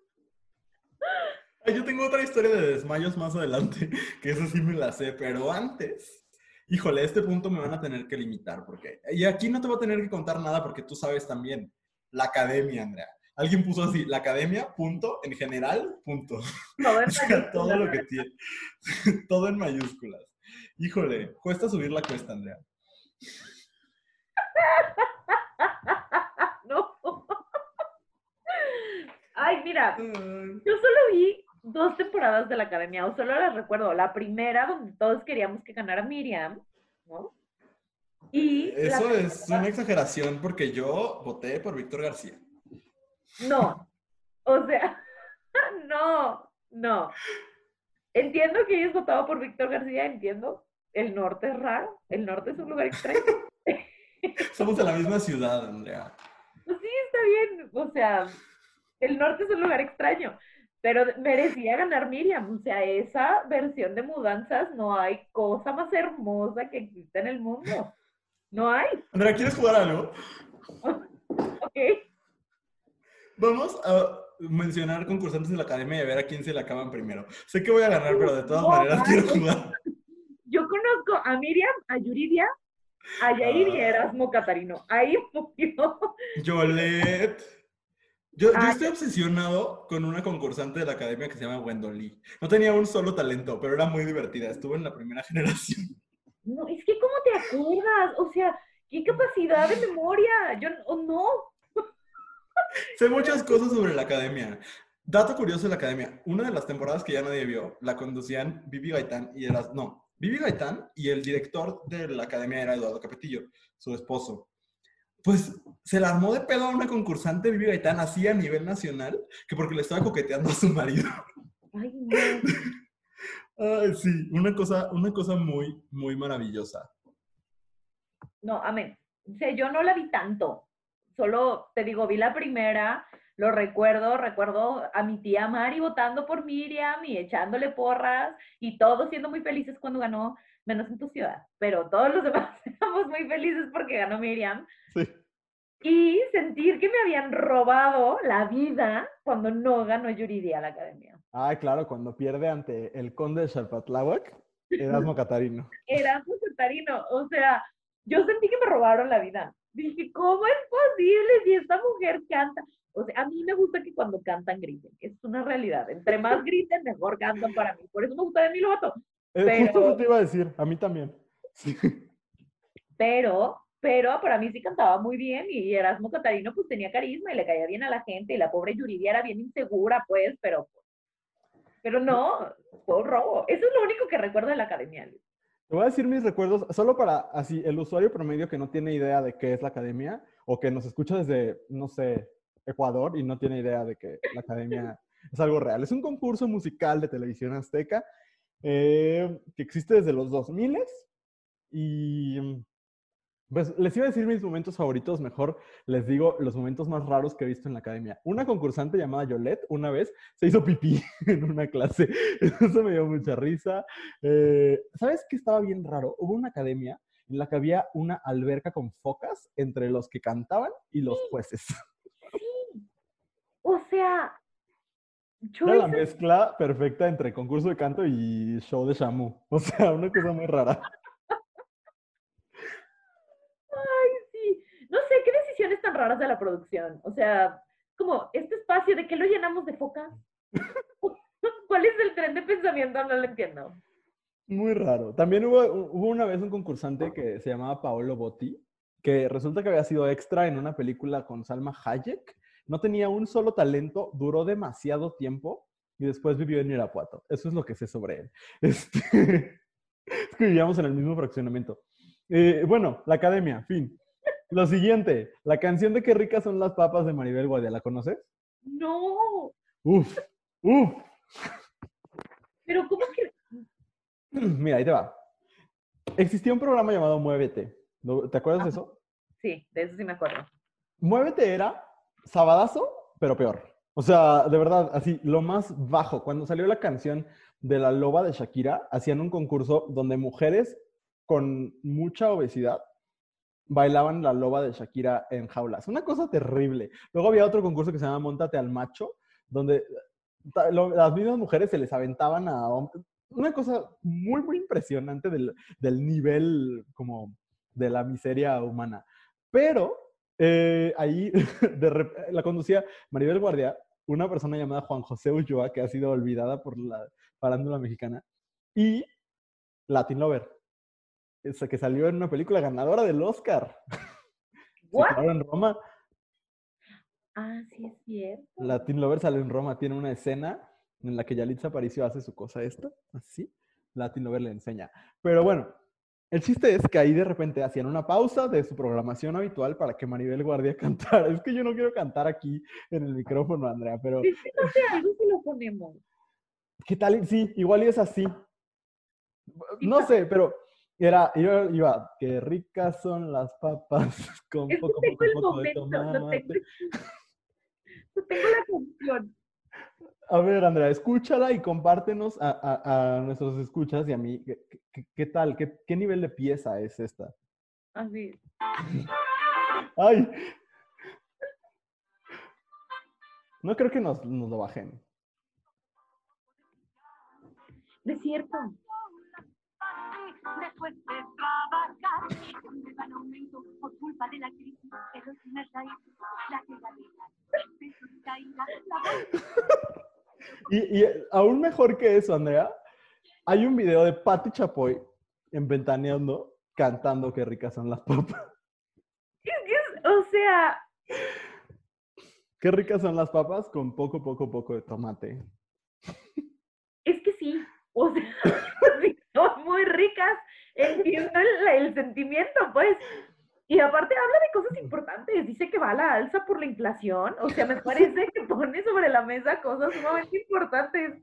Yo tengo otra historia de desmayos más adelante, que eso sí me la sé, pero antes, híjole, a este punto me van a tener que limitar, porque, y aquí no te voy a tener que contar nada porque tú sabes también, la academia, Andrea. Alguien puso así, la academia, punto, en general, punto. Todo, en o sea, todo lo que tiene, todo en mayúsculas. Híjole, cuesta subir la cuesta, Andrea. no. Ay, mira, yo solo vi dos temporadas de la academia, o solo las recuerdo. La primera, donde todos queríamos que ganara Miriam, ¿no? Y Eso es una exageración porque yo voté por Víctor García. No, o sea, no, no. Entiendo que hayas votado por Víctor García, entiendo. El norte es raro, el norte es un lugar extraño. Somos de la misma ciudad, Andrea. Pues sí, está bien. O sea, el norte es un lugar extraño pero merecía ganar Miriam. O sea, esa versión de mudanzas no hay cosa más hermosa que existe en el mundo. No hay. Andrea, ¿quieres jugar algo? ok. Vamos a mencionar concursantes de la academia y a ver a quién se le acaban primero. Sé que voy a ganar, pero de todas maneras quiero jugar. Yo conozco a Miriam, a Yuridia, a Yair y a Ah. Erasmo Catarino. Ahí murió. Yolet. Yo, yo Ah, estoy obsesionado con una concursante de la academia que se llama Wendolí. No tenía un solo talento, pero era muy divertida. Estuvo en la primera generación. No, es que ¿cómo te acuerdas? O sea, qué capacidad de memoria. Yo o no. Sé muchas cosas sobre la academia. Dato curioso de la academia. Una de las temporadas que ya nadie vio, la conducían Vivi Gaitán y era... No, Vivi Gaitán y el director de la academia era Eduardo Capetillo, su esposo. Pues se la armó de pedo a una concursante Vivi Gaitán así a nivel nacional, que porque le estaba coqueteando a su marido. Ay, no. Ay, sí, una cosa, una cosa muy, muy maravillosa. No, amén. Yo no la vi tanto. Solo te digo, vi la primera, lo recuerdo, recuerdo a mi tía Mari votando por Miriam y echándole porras y todos siendo muy felices cuando ganó, menos en tu ciudad, pero todos los demás éramos muy felices porque ganó Miriam. Y sentir que me habían robado la vida cuando no ganó Yuridia la academia. Ah, claro, cuando pierde ante el conde de Xalpatláhuac, Erasmo Catarino. Era un Catarino, o sea, yo sentí que me robaron la vida. Dije, ¿cómo es posible si esta mujer canta? O sea, a mí me gusta que cuando cantan griten, es una realidad. Entre más griten, mejor cantan para mí. Por eso me gusta Demi Lovato. Eh, Justo Pero- eso te iba a decir, a mí también. Sí. Pero, pero para mí sí cantaba muy bien y Erasmo Catarino pues tenía carisma y le caía bien a la gente y la pobre Yuridia era bien insegura pues, pero pero no, fue un robo. Eso es lo único que recuerdo de la academia. Luis. Te voy a decir mis recuerdos, solo para así, el usuario promedio que no tiene idea de qué es la academia o que nos escucha desde, no sé, Ecuador y no tiene idea de que la academia es algo real. Es un concurso musical de televisión azteca eh, que existe desde los 2000 y pues les iba a decir mis momentos favoritos, mejor les digo los momentos más raros que he visto en la academia. Una concursante llamada Yolette una vez se hizo pipí en una clase. Eso me dio mucha risa. Eh, ¿Sabes qué estaba bien raro? Hubo una academia en la que había una alberca con focas entre los que cantaban y los jueces. O sea, yo Era la mezcla perfecta entre concurso de canto y show de Shamu. O sea, una cosa muy rara. Ay, sí. No sé, qué decisiones tan raras de la producción. O sea, como este espacio, ¿de qué lo llenamos de focas? ¿Cuál es el tren de pensamiento? No lo entiendo. Muy raro. También hubo, hubo una vez un concursante que se llamaba Paolo Botti, que resulta que había sido extra en una película con Salma Hayek. No tenía un solo talento, duró demasiado tiempo y después vivió en Irapuato. Eso es lo que sé sobre él. Este, es que vivíamos en el mismo fraccionamiento. Eh, bueno, la academia, fin. Lo siguiente, la canción de Qué ricas son las papas de Maribel Guardia, ¿la conoces? No, Uf, uf. pero ¿cómo que? Mira, ahí te va. Existía un programa llamado Muévete. ¿Lo- ¿Te acuerdas de eso? Sí, de eso sí me acuerdo. Muévete era sabadazo, pero peor. O sea, de verdad, así, lo más bajo. Cuando salió la canción de la loba de Shakira, hacían un concurso donde mujeres con mucha obesidad bailaban la loba de Shakira en jaulas. Una cosa terrible. Luego había otro concurso que se llama Móntate al Macho, donde las mismas mujeres se les aventaban a. Una cosa muy, muy impresionante del, del nivel como de la miseria humana. Pero eh, ahí la conducía Maribel Guardia, una persona llamada Juan José Ulloa, que ha sido olvidada por la farándula mexicana, y Latin Lover, esa que salió en una película ganadora del Oscar. ¿What? en Roma. Ah, sí es cierto. Latin Lover sale en Roma, tiene una escena en la que Yalitza Aparicio hace su cosa esta, así. Latin Lover le enseña. Pero bueno, el chiste es que ahí de repente hacían una pausa de su programación habitual para que Maribel Guardia cantara. Es que yo no quiero cantar aquí en el micrófono, Andrea, pero sé, algo si lo ponemos. ¿qué tal? Sí, igual y es así. No sé, pero era, yo iba, qué ricas son las papas con Es poco, poco, poco de tengo, tomate. lo tengo la canción. A ver, Andrea, escúchala y compártenos a, a- a nuestros escuchas y a mí. ¿Qué, qué- qué tal? ¿Qué, qué nivel de pieza es esta? Así. ¡Ay! No creo que nos, nos lo bajen. Es cierto. Después de trabajar, me van aumento por culpa de la crisis, pero es una raíz, la que la la Y, y aún mejor que eso, Andrea, hay un video de Patti Chapoy en Ventaneando cantando qué ricas son las papas. Es que es- o sea, Qué ricas son las papas con poco, poco, poco de tomate. es que sí. O sea, son muy ricas. Entiendo el, el sentimiento, pues. Y aparte habla de cosas importantes. Dice que va a la alza por la inflación. O sea, me parece que pone sobre la mesa cosas sumamente importantes.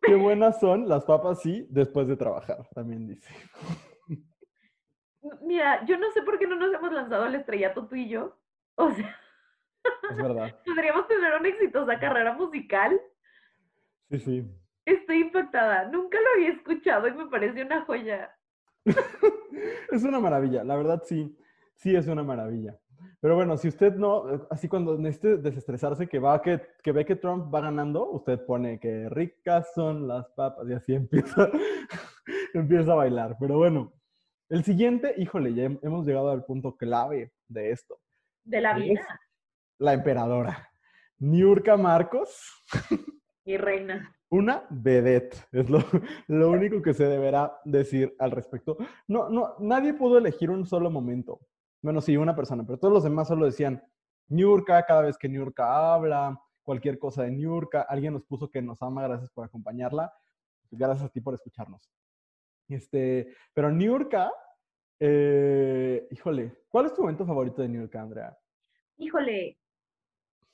Qué buenas son las papas, sí, después de trabajar, también dice. Mira, yo no sé por qué no nos hemos lanzado al estrellato tú y yo. O sea, Es verdad. podríamos tener una exitosa carrera musical. Sí, sí. Estoy impactada. Nunca lo había escuchado y me parece una joya. Es una maravilla, la verdad sí, sí es una maravilla. Pero bueno, si usted no, así cuando necesite desestresarse, que, va, que, que ve que Trump va ganando, usted pone que ricas son las papas y así empieza, empieza a bailar. Pero bueno, el siguiente, híjole, ya hem- hemos llegado al punto clave de esto. De la Es vida, La emperadora, Niurka Marcos, mi reina. Una vedette, es lo, lo único que se deberá decir al respecto. No, no, nadie pudo elegir un solo momento. Bueno, sí, una persona, pero todos los demás solo decían Niurka, cada vez que Niurka habla, cualquier cosa de Niurka. Alguien nos puso que nos ama, gracias por acompañarla. Gracias a ti por escucharnos. Este, pero Niurka, eh, híjole, ¿cuál es tu momento favorito de Niurka, Andrea? Híjole,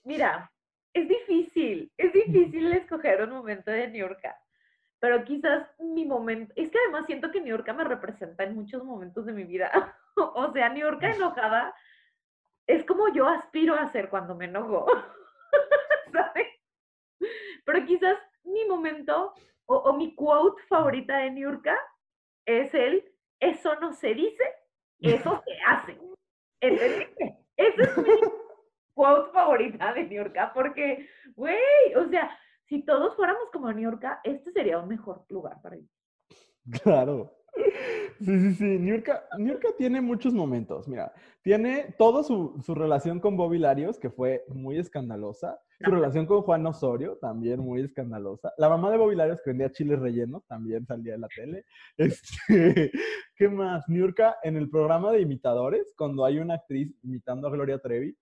mira, es difícil, es difícil escoger un momento de Niurka, pero quizás mi momento, es que además siento que Niurka me representa en muchos momentos de mi vida. O sea, Niurka enojada es como yo aspiro a ser cuando me enojo, ¿sabes? Pero quizás mi momento o, o mi quote favorita de Niurka es el, eso no se dice, eso se hace. ¿Entendiste? Ese es mi quote favorita de Niurka, porque, güey, o sea, si todos fuéramos como Niurka, este sería un mejor lugar para ir. Claro. Sí, sí, sí. Niurka, Niurka tiene muchos momentos. Mira, tiene toda su, su relación con Bobby Larios, que fue muy escandalosa. Su relación con Juan Osorio, también muy escandalosa. La mamá de Bobby Larios, que vendía chiles rellenos, también salía en la tele. Este, ¿Qué más? Niurka, en el programa de imitadores, cuando hay una actriz imitando a Gloria Trevi,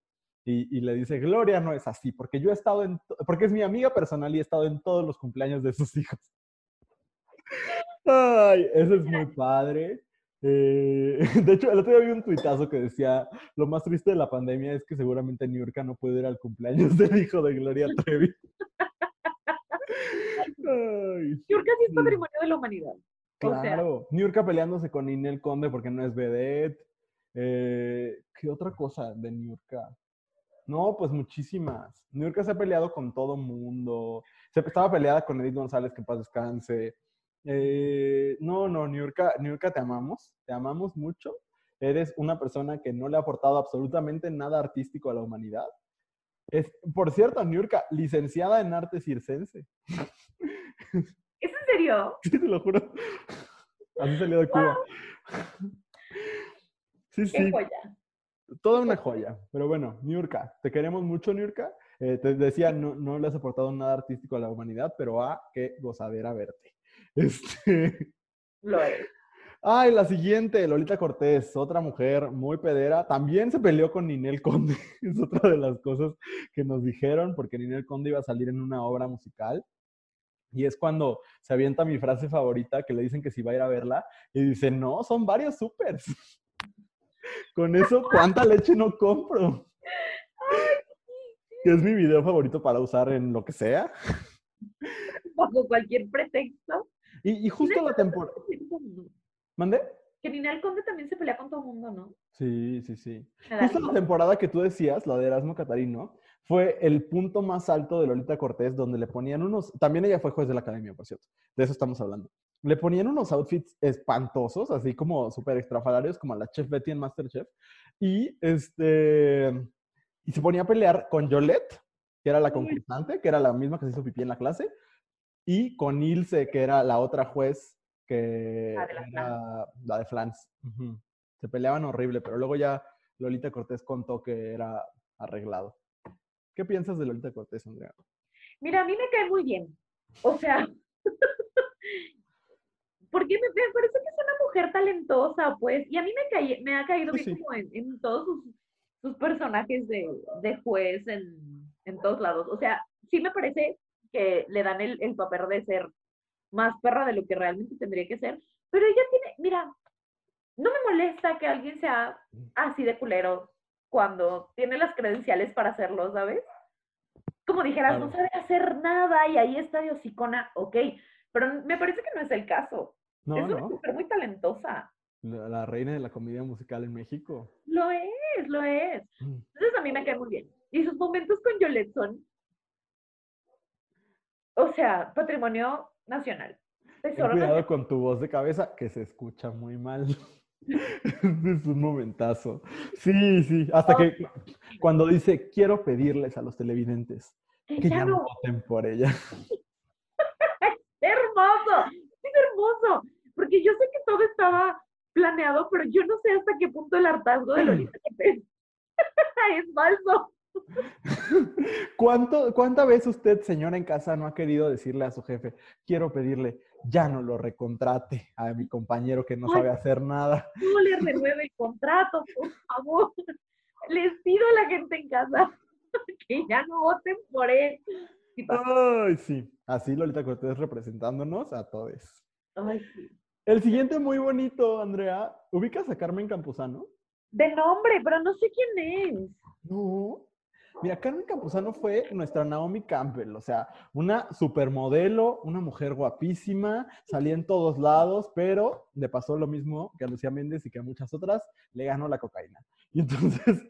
y, y le dice, Gloria no es así, porque yo he estado en, porque es mi amiga personal y he estado en todos los cumpleaños de sus hijos. Ay, eso es muy padre. Eh, de hecho, el otro día vi un tuitazo que decía, lo más triste de la pandemia es que seguramente Niurka no puede ir al cumpleaños del hijo de Gloria Trevi. Niurka sí es patrimonio de la humanidad. O sea, claro. Niurka peleándose con Ninel Conde porque no es vedette. Eh, ¿Qué otra cosa de Niurka? No, pues muchísimas. Niurka se ha peleado con todo mundo. Se estaba peleada con Edith González, que en paz descanse. Eh, no, no, Niurka, Niurka, te amamos. Te amamos mucho. Eres una persona que no le ha aportado absolutamente nada artístico a la humanidad. Es, por cierto, Niurka, licenciada en arte circense. ¿es en serio? Sí, te lo juro. Así salió de Cuba. Sí, ¡Qué sí. joya! Toda una joya. Pero bueno, Niurka, te queremos mucho, Niurka. Eh, te decía, no, no le has aportado nada artístico a la humanidad, pero a qué gozadera verte. Este... Lo es. Ay, la siguiente, Lolita Cortés, otra mujer muy pedera. También se peleó con Ninel Conde. Es otra de las cosas que nos dijeron, porque Ninel Conde iba a salir en una obra musical. Y es cuando se avienta mi frase favorita, que le dicen que si va a ir a verla, y dice, no, son varios supers. Con eso, ¿cuánta leche no compro? Que es mi video favorito para usar en lo que sea. Bajo cualquier pretexto. Y, y justo la temporada... ¿Mandé? que Ninel Conde también se pelea con todo el mundo, ¿no? Sí, sí, sí. Justo la temporada que tú decías, la de Erasmo Catarino, fue el punto más alto de Lolita Cortés, donde le ponían unos. También ella fue juez de la academia, por cierto. De eso estamos hablando. Le ponían unos outfits espantosos, así como súper extrafalarios, como a la Chef Betty en Masterchef. Y este. Y se ponía a pelear con Yolette, que era la concursante, que era la misma que se hizo pipí en la clase, y con Ilse, que era la otra juez que La de la era la de Flans. Ujú. Se peleaban horrible, pero luego ya Lolita Cortés contó que era arreglado. ¿Qué piensas de Lolita Cortés, Andrea? Mira, a mí me cae muy bien. O sea, porque me, me parece que es una mujer talentosa, pues, y a mí me, caí- me ha caído Pues bien sí. como en, en todos sus, sus personajes de, de juez en, en todos lados. O sea, sí me parece que le dan el, el papel de ser más perra de lo que realmente tendría que ser, pero ella tiene, mira, no me molesta que alguien sea así de culero cuando tiene las credenciales para hacerlo, ¿sabes? Como dijeras, no sabe hacer nada y ahí está de hocicona, ok, pero me parece que no es el caso. No, es una no. mujer muy talentosa. La, la reina de la comedia musical en México. Lo es, lo es. Mm. Entonces a mí me cae muy bien. Y sus momentos con Yolette son, o sea, patrimonio nacional. Ten Tesoro cuidado nacional. con tu voz de cabeza, que se escucha muy mal. es un momentazo. Sí, sí. Hasta que cuando dice, quiero pedirles a los televidentes Que que ya no, voten por ella. hermoso, es hermoso, porque yo sé que todo estaba planeado, pero yo no sé hasta qué punto el hartazgo de Lolita Cortés es falso. ¿Cuánto, ¿Cuánta vez usted, señora en casa, no ha querido decirle a su jefe, quiero pedirle, ya no lo recontrate a mi compañero que no Ay. sabe hacer nada? No le renueve el contrato, por favor. Les pido a la gente en casa que ya no voten por él. Ay, sí. Así Lolita Cortés representándonos a todos. Ay, sí. El siguiente muy bonito, Andrea. ¿Ubicas a Carmen Campuzano? De nombre, pero no sé quién es. No. Mira, Carmen Campuzano fue nuestra Naomi Campbell, o sea, una supermodelo, una mujer guapísima, salía en todos lados, pero le pasó lo mismo que a Lucía Méndez y que a muchas otras, le ganó la cocaína. Y entonces,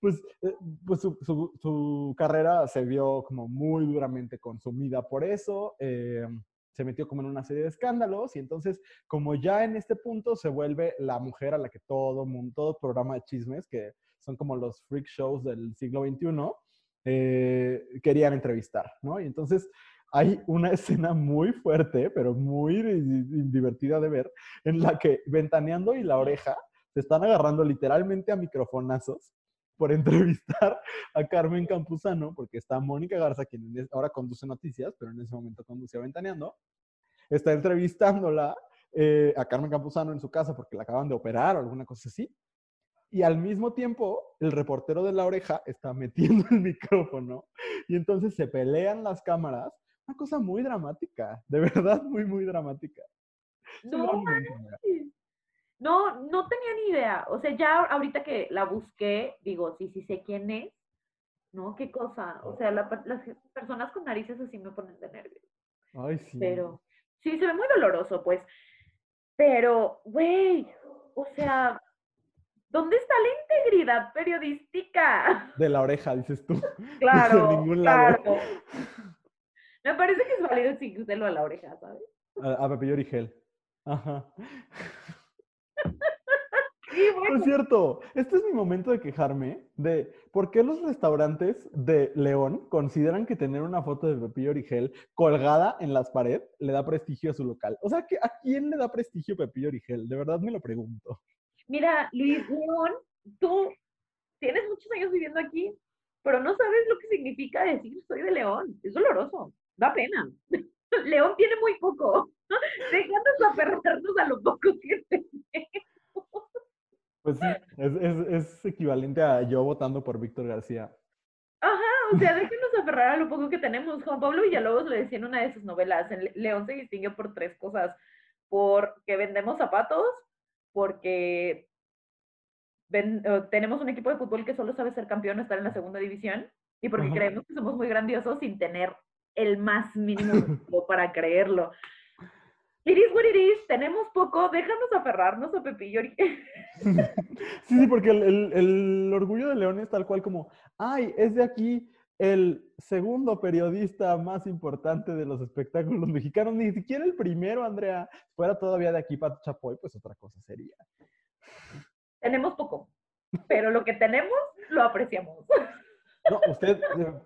pues, eh, pues su, su- su carrera se vio como muy duramente consumida por eso, eh, se metió como en una serie de escándalos y entonces, como ya en este punto se vuelve la mujer a la que todo mundo, todo programa de chismes, que son como los freak shows del siglo XXI, eh, querían entrevistar, ¿no? Y entonces hay una escena muy fuerte, pero muy di- di- divertida de ver, en la que Ventaneando y La Oreja se están agarrando literalmente a microfonazos por entrevistar a Carmen Campuzano, porque está Mónica Garza, quien ahora conduce noticias, pero en ese momento conducía Ventaneando, está entrevistándola eh, a Carmen Campuzano en su casa porque la acaban de operar o alguna cosa así. Y al mismo tiempo, el reportero de la oreja está metiendo el micrófono y entonces se pelean las cámaras. Una cosa muy dramática, de verdad muy, muy dramática. No. No, no tenía ni idea. O sea, ya ahorita que la busqué, digo, sí, sí sé quién es. ¿No? ¿Qué cosa? O sea, la las personas con narices así me ponen de nervios. Ay, sí. Pero sí, se ve muy doloroso, pues. Pero, güey, o sea, ¿dónde está la integridad periodística? De la oreja, dices tú. Claro, ningún lado. claro. Me parece que es válido exigírselo a la oreja, ¿sabes? A, a Pepillo Origel. Ajá. Sí, Por cierto, este es mi momento de quejarme de por qué los restaurantes de León consideran que tener una foto de Pepillo Origel colgada en las paredes le da prestigio a su local. O sea, ¿que ¿a quién le da prestigio Pepillo Origel? De verdad me lo pregunto. mira, Luis León, tú tienes muchos años viviendo aquí, pero no sabes lo que significa decir soy de León. Es doloroso, da pena. León tiene muy poco. Déjanos aferrarnos a lo poco que tenemos. Pues sí, es, es- es equivalente a yo votando por Víctor García. Ajá, o sea, déjenos aferrar a lo poco que tenemos. Juan Pablo Villalobos le decía en una de sus novelas, León se distingue por tres cosas. Porque vendemos zapatos, porque ven- eh, tenemos un equipo de fútbol que solo sabe ser campeón o estar en la segunda división, y porque Ajá. creemos que somos muy grandiosos sin tener el más mínimo para creerlo. It is what it is, tenemos poco, déjanos aferrarnos a Pepillo. Sí, sí, porque el, el- el orgullo de León es tal cual como, ay, es de aquí el segundo periodista más importante de los espectáculos mexicanos, ni siquiera el primero, Andrea. Fuera todavía de aquí para Chapoy, pues otra cosa sería. Tenemos poco, pero lo que tenemos lo apreciamos. No, usted,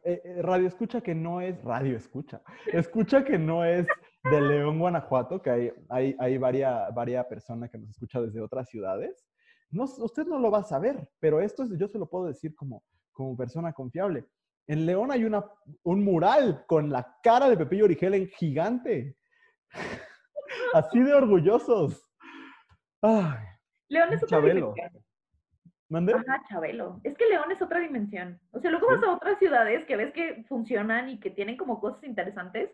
eh, eh, radio escucha que no es, radio escucha, escucha que no es de León, Guanajuato, que hay, hay, hay varias, varias personas que nos escucha desde otras ciudades. No, usted no lo va a saber, pero esto es, yo se lo puedo decir como, como persona confiable. En León hay una, un mural con la cara de Pepillo Origel en gigante. Así de orgullosos. Ay, León es dimensión. ¿Mande? Ajá, Chabelo. Es que León es otra dimensión. O sea, luego vas a otras ciudades que ves que funcionan y que tienen como cosas interesantes.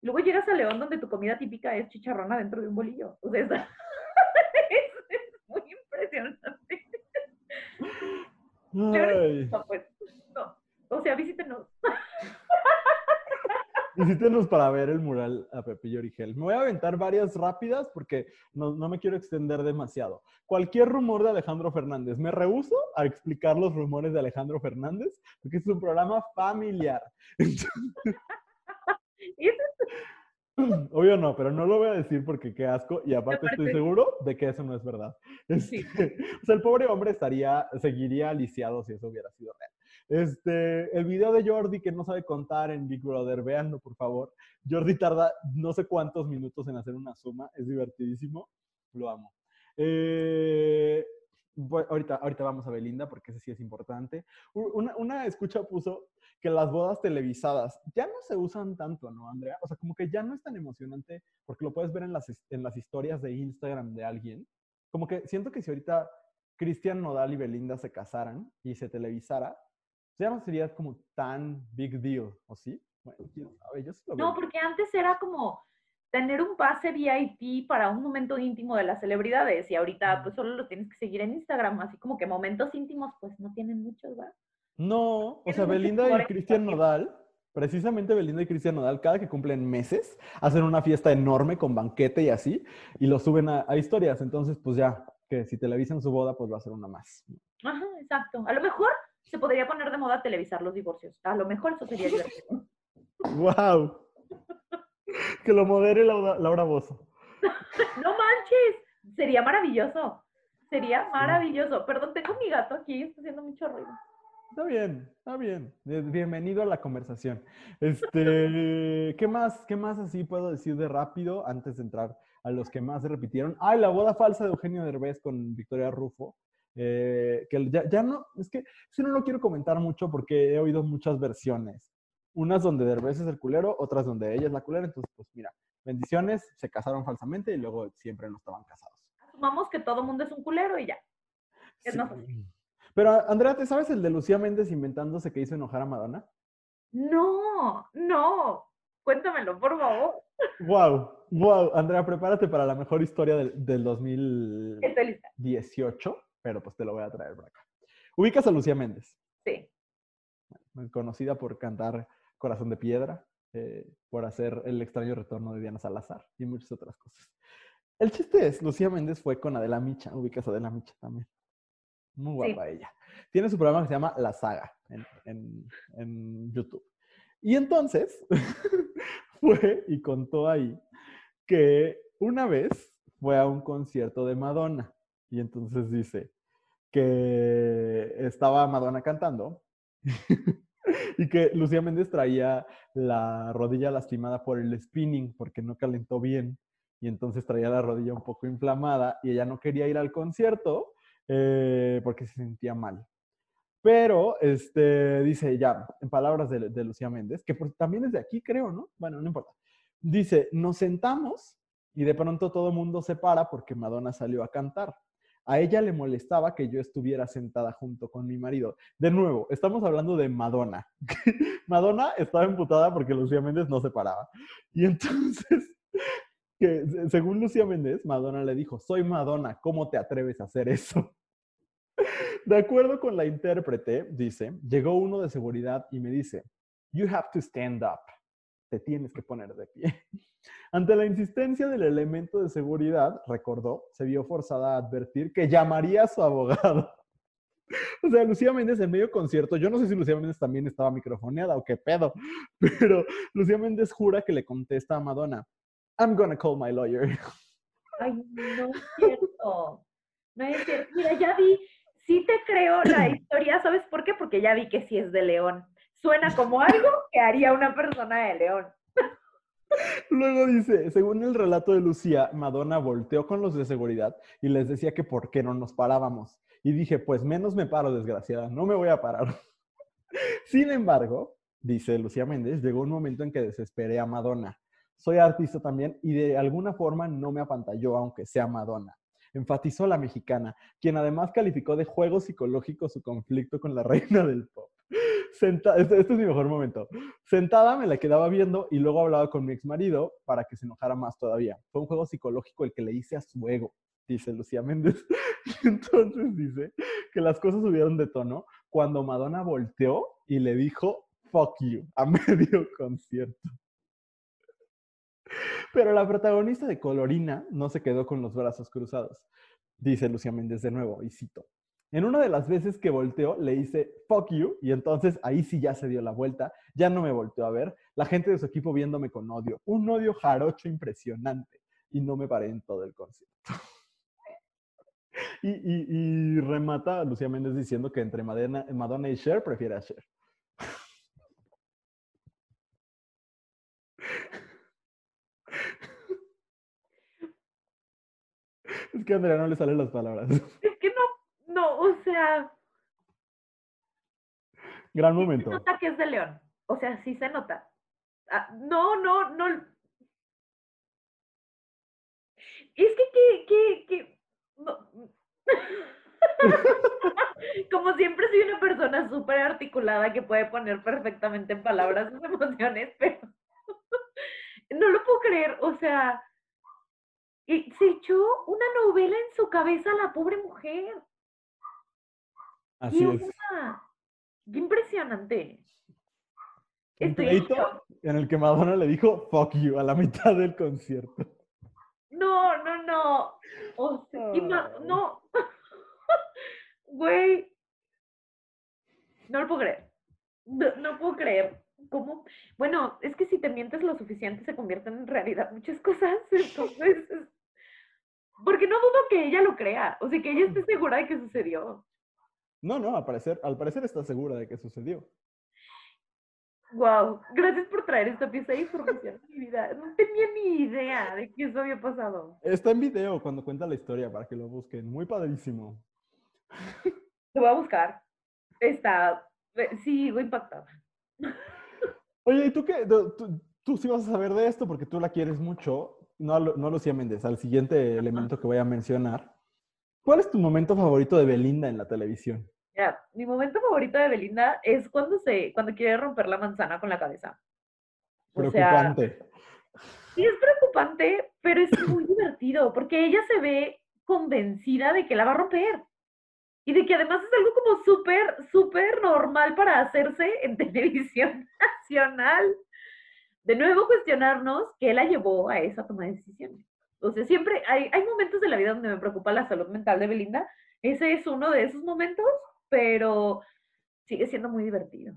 Luego llegas a León donde tu comida típica es chicharrona dentro de un bolillo. O sea, es, es- es muy impresionante. Ay. No, pues, no. O sea, visítenos. Visítenos para ver el mural a Pepillo Origel. Me voy a aventar varias rápidas porque no, no me quiero extender demasiado. Cualquier rumor de Alejandro Fernández. Me rehuso a explicar los rumores de Alejandro Fernández porque es un programa familiar. Eso Obvio no, pero no lo voy a decir porque qué asco y aparte estoy seguro de que eso no es verdad. Sí. O sea, el pobre hombre estaría, seguiría lisiado si eso hubiera sido real. Este, el video de Jordi que no sabe contar en Big Brother, véanlo por favor. Jordi tarda no sé cuántos minutos en hacer una suma, es divertidísimo, lo amo. Eh, voy- ahorita, ahorita vamos a Belinda porque ese sí es importante. Una, una escucha puso que las bodas televisadas ya no se usan tanto, ¿no, Andrea? O sea, como que ya no es tan emocionante porque lo puedes ver en las, en las historias de Instagram de alguien. Como que siento que si ahorita Cristian Nodal y Belinda se casaran y se televisara, ya no sería como tan big deal, ¿o sí? Bueno, quién sabe, yo sí lo No, veo. porque antes era como tener un pase VIP para un momento íntimo de las celebridades y ahorita pues solo lo tienes que seguir en Instagram, así como que momentos íntimos pues no tienen muchos, ¿verdad? No, o sea, Belinda y Cristian. Nodal, precisamente Belinda y Cristian Nodal, cada que cumplen meses, hacen una fiesta enorme con banquete y así, y lo suben a, a historias. Entonces, pues ya, que si televisan su boda, pues va a ser una más. Ajá, exacto. A lo mejor se podría poner de moda televisar los divorcios. A lo mejor eso sería divertido. ¡Wow! Que lo modere Laura, Laura Bozo. No manches, sería maravilloso. Sería maravilloso. Perdón, tengo mi gato aquí, está haciendo mucho ruido. Está bien, está bien. Eh, Bienvenido a la conversación. Este, ¿qué más, qué más así puedo decir de rápido antes de entrar a los que más se repitieron? Ay, la boda falsa de Eugenio Derbez con Victoria Rufo. Eh, que ya, ya no, es que eso no lo quiero comentar mucho porque he oído muchas versiones. Unas donde Derbez es el culero, otras donde ella es la culera. Entonces, pues mira, bendiciones, se casaron falsamente y luego siempre no estaban casados. Asumamos que todo mundo es un culero y ya. Es Sí. más fácil. Pero, Andrea, ¿te sabes el de Lucía Méndez inventándose que hizo enojar a Madonna? No, no. Cuéntamelo, por favor. Wow, wow. Andrea, prepárate para la mejor historia del, del 2018, Estoy lista. Pero pues te lo voy a traer por acá. Ubicas a Lucía Méndez, Sí. conocida por cantar Corazón de Piedra, eh, por hacer El extraño retorno de Diana Salazar y muchas otras cosas. El chiste es, Lucía Méndez fue con Adela Micha, ubicas a Adela Micha también. Muy guapa ella. Tiene su programa que se llama La Saga en, en- en YouTube. Y entonces fue y contó ahí que una vez fue a un concierto de Madonna. Y entonces dice que estaba Madonna cantando y que Lucía Méndez traía la rodilla lastimada por el spinning porque no calentó bien. Y entonces traía la rodilla un poco inflamada y ella no quería ir al concierto eh, porque se sentía mal. Pero, este, dice ya, en palabras de, Lucía Méndez, que también es de aquí, creo, ¿no? Bueno, no importa. Dice, nos sentamos y de pronto todo el mundo se para porque Madonna salió a cantar. A ella le molestaba que yo estuviera sentada junto con mi marido. De nuevo, estamos hablando de Madonna. Madonna estaba emputada porque Lucía Méndez no se paraba. Y entonces, que, se- según Lucía Méndez, Madonna le dijo, soy Madonna, ¿cómo te atreves a hacer eso? De acuerdo con la intérprete, dice, llegó uno de seguridad y me dice, you have to stand up. Te tienes que poner de pie. Ante la insistencia del elemento de seguridad, recordó, se vio forzada a advertir que llamaría a su abogado. O sea, Lucía Méndez en medio concierto, yo no sé si Lucía Méndez también estaba microfoneada o qué pedo, pero Lucía Méndez jura que le contesta a Madonna, I'm gonna call my lawyer. Ay, no es cierto. No es cierto. Mira, ya vi, sí te creo la historia, ¿sabes por qué? Porque ya vi que sí es de León. Suena como algo que haría una persona de León. Luego dice, según el relato de Lucía, Madonna volteó con los de seguridad y les decía que por qué no nos parábamos. Y dije, pues menos me paro, desgraciada, no me voy a parar. Sin embargo, dice Lucía Méndez, llegó un momento en que desesperé a Madonna. Soy artista también y de alguna forma no me apantalló, aunque sea Madonna. Enfatizó la mexicana, quien además calificó de juego psicológico su conflicto con la reina del pop. Senta- este, este es mi mejor momento. Sentada me la quedaba viendo y luego hablaba con mi ex marido para que se enojara más todavía. Fue un juego psicológico el que le hice a su ego, dice Lucía Méndez. Y entonces dice que las cosas subieron de tono cuando Madonna volteó y le dijo fuck you a medio concierto. Pero la protagonista de Colorina no se quedó con los brazos cruzados, dice Lucía Méndez de nuevo, y cito. En una de las veces que volteó, le hice fuck you, y entonces ahí sí ya se dio la vuelta, ya no me volteó a ver, la gente de su equipo viéndome con odio, un odio jarocho impresionante, y no me paré en todo el concierto. Y, remata Lucía Méndez diciendo que entre Madonna, Madonna y Cher prefiere a Cher. Es que a Andrea no le salen las palabras. Es que no, o sea, Gran sí se momento. nota que es de León. O sea, sí se nota. Ah, no, no, no. Es que, que, que, que. no. Como siempre soy una persona súper articulada que puede poner perfectamente en palabras sus emociones, pero no lo puedo creer. O sea, se echó una novela en su cabeza la pobre mujer. Así ¡Qué es. ¡Qué impresionante! Un pleito en el que Madonna le dijo fuck you a la mitad del concierto. No, no, no. O sea, ma- no. Güey. No lo puedo creer. No, no puedo creer. ¿Cómo? Bueno, es que si te mientes lo suficiente se convierten en realidad muchas cosas. Entonces, porque no dudo que ella lo crea. O sea, que ella esté segura de que sucedió. No, no, al parecer, al parecer está segura de que sucedió. Wow, gracias por traer esta pieza de información a mi vida. No tenía ni idea de que eso había pasado. Está en video cuando cuenta la historia para que lo busquen. Muy padrísimo. Lo voy a buscar. Está, eh, sí, sigo impactada. Oye, ¿y tú qué? Tú, sí vas a saber de esto porque tú la quieres mucho. No, no Lucía Méndez, al siguiente elemento que voy a mencionar. ¿Cuál es tu momento favorito de Belinda en la televisión? Mira, mi momento favorito de Belinda es cuando se, cuando quiere romper la manzana con la cabeza. O sea, Preocupante. sí es preocupante, pero es muy divertido porque ella se ve convencida de que la va a romper. Y de que además es algo como súper, súper normal para hacerse en televisión nacional. De nuevo cuestionarnos qué la llevó a esa toma de decisiones. O sea, siempre hay, hay momentos de la vida donde me preocupa la salud mental de Belinda. Ese es uno de esos momentos, pero sigue siendo muy divertido.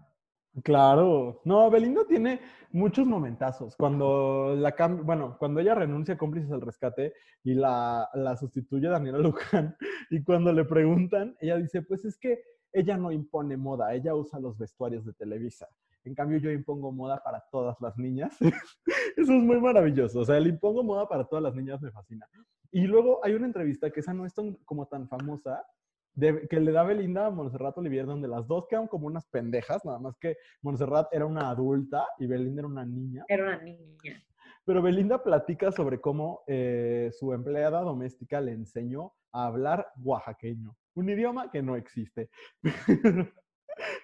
Claro. No, Belinda tiene muchos momentazos. Cuando la cam- bueno, cuando ella renuncia a cómplices al rescate y la, la sustituye Daniela Luján, y cuando le preguntan, ella dice, pues es que ella no impone moda, ella usa los vestuarios de Televisa. En cambio, yo impongo moda para todas las niñas. Eso es muy maravilloso. O sea, el impongo moda para todas las niñas me fascina. Y luego hay una entrevista que esa no es tan, como tan famosa, de- que le da Belinda a Montserrat Olivier, donde las dos quedan como unas pendejas, nada más que Montserrat era una adulta y Belinda era una niña. Era una niña. Pero Belinda platica sobre cómo eh, su empleada doméstica le enseñó a hablar oaxaqueño, un idioma que no existe.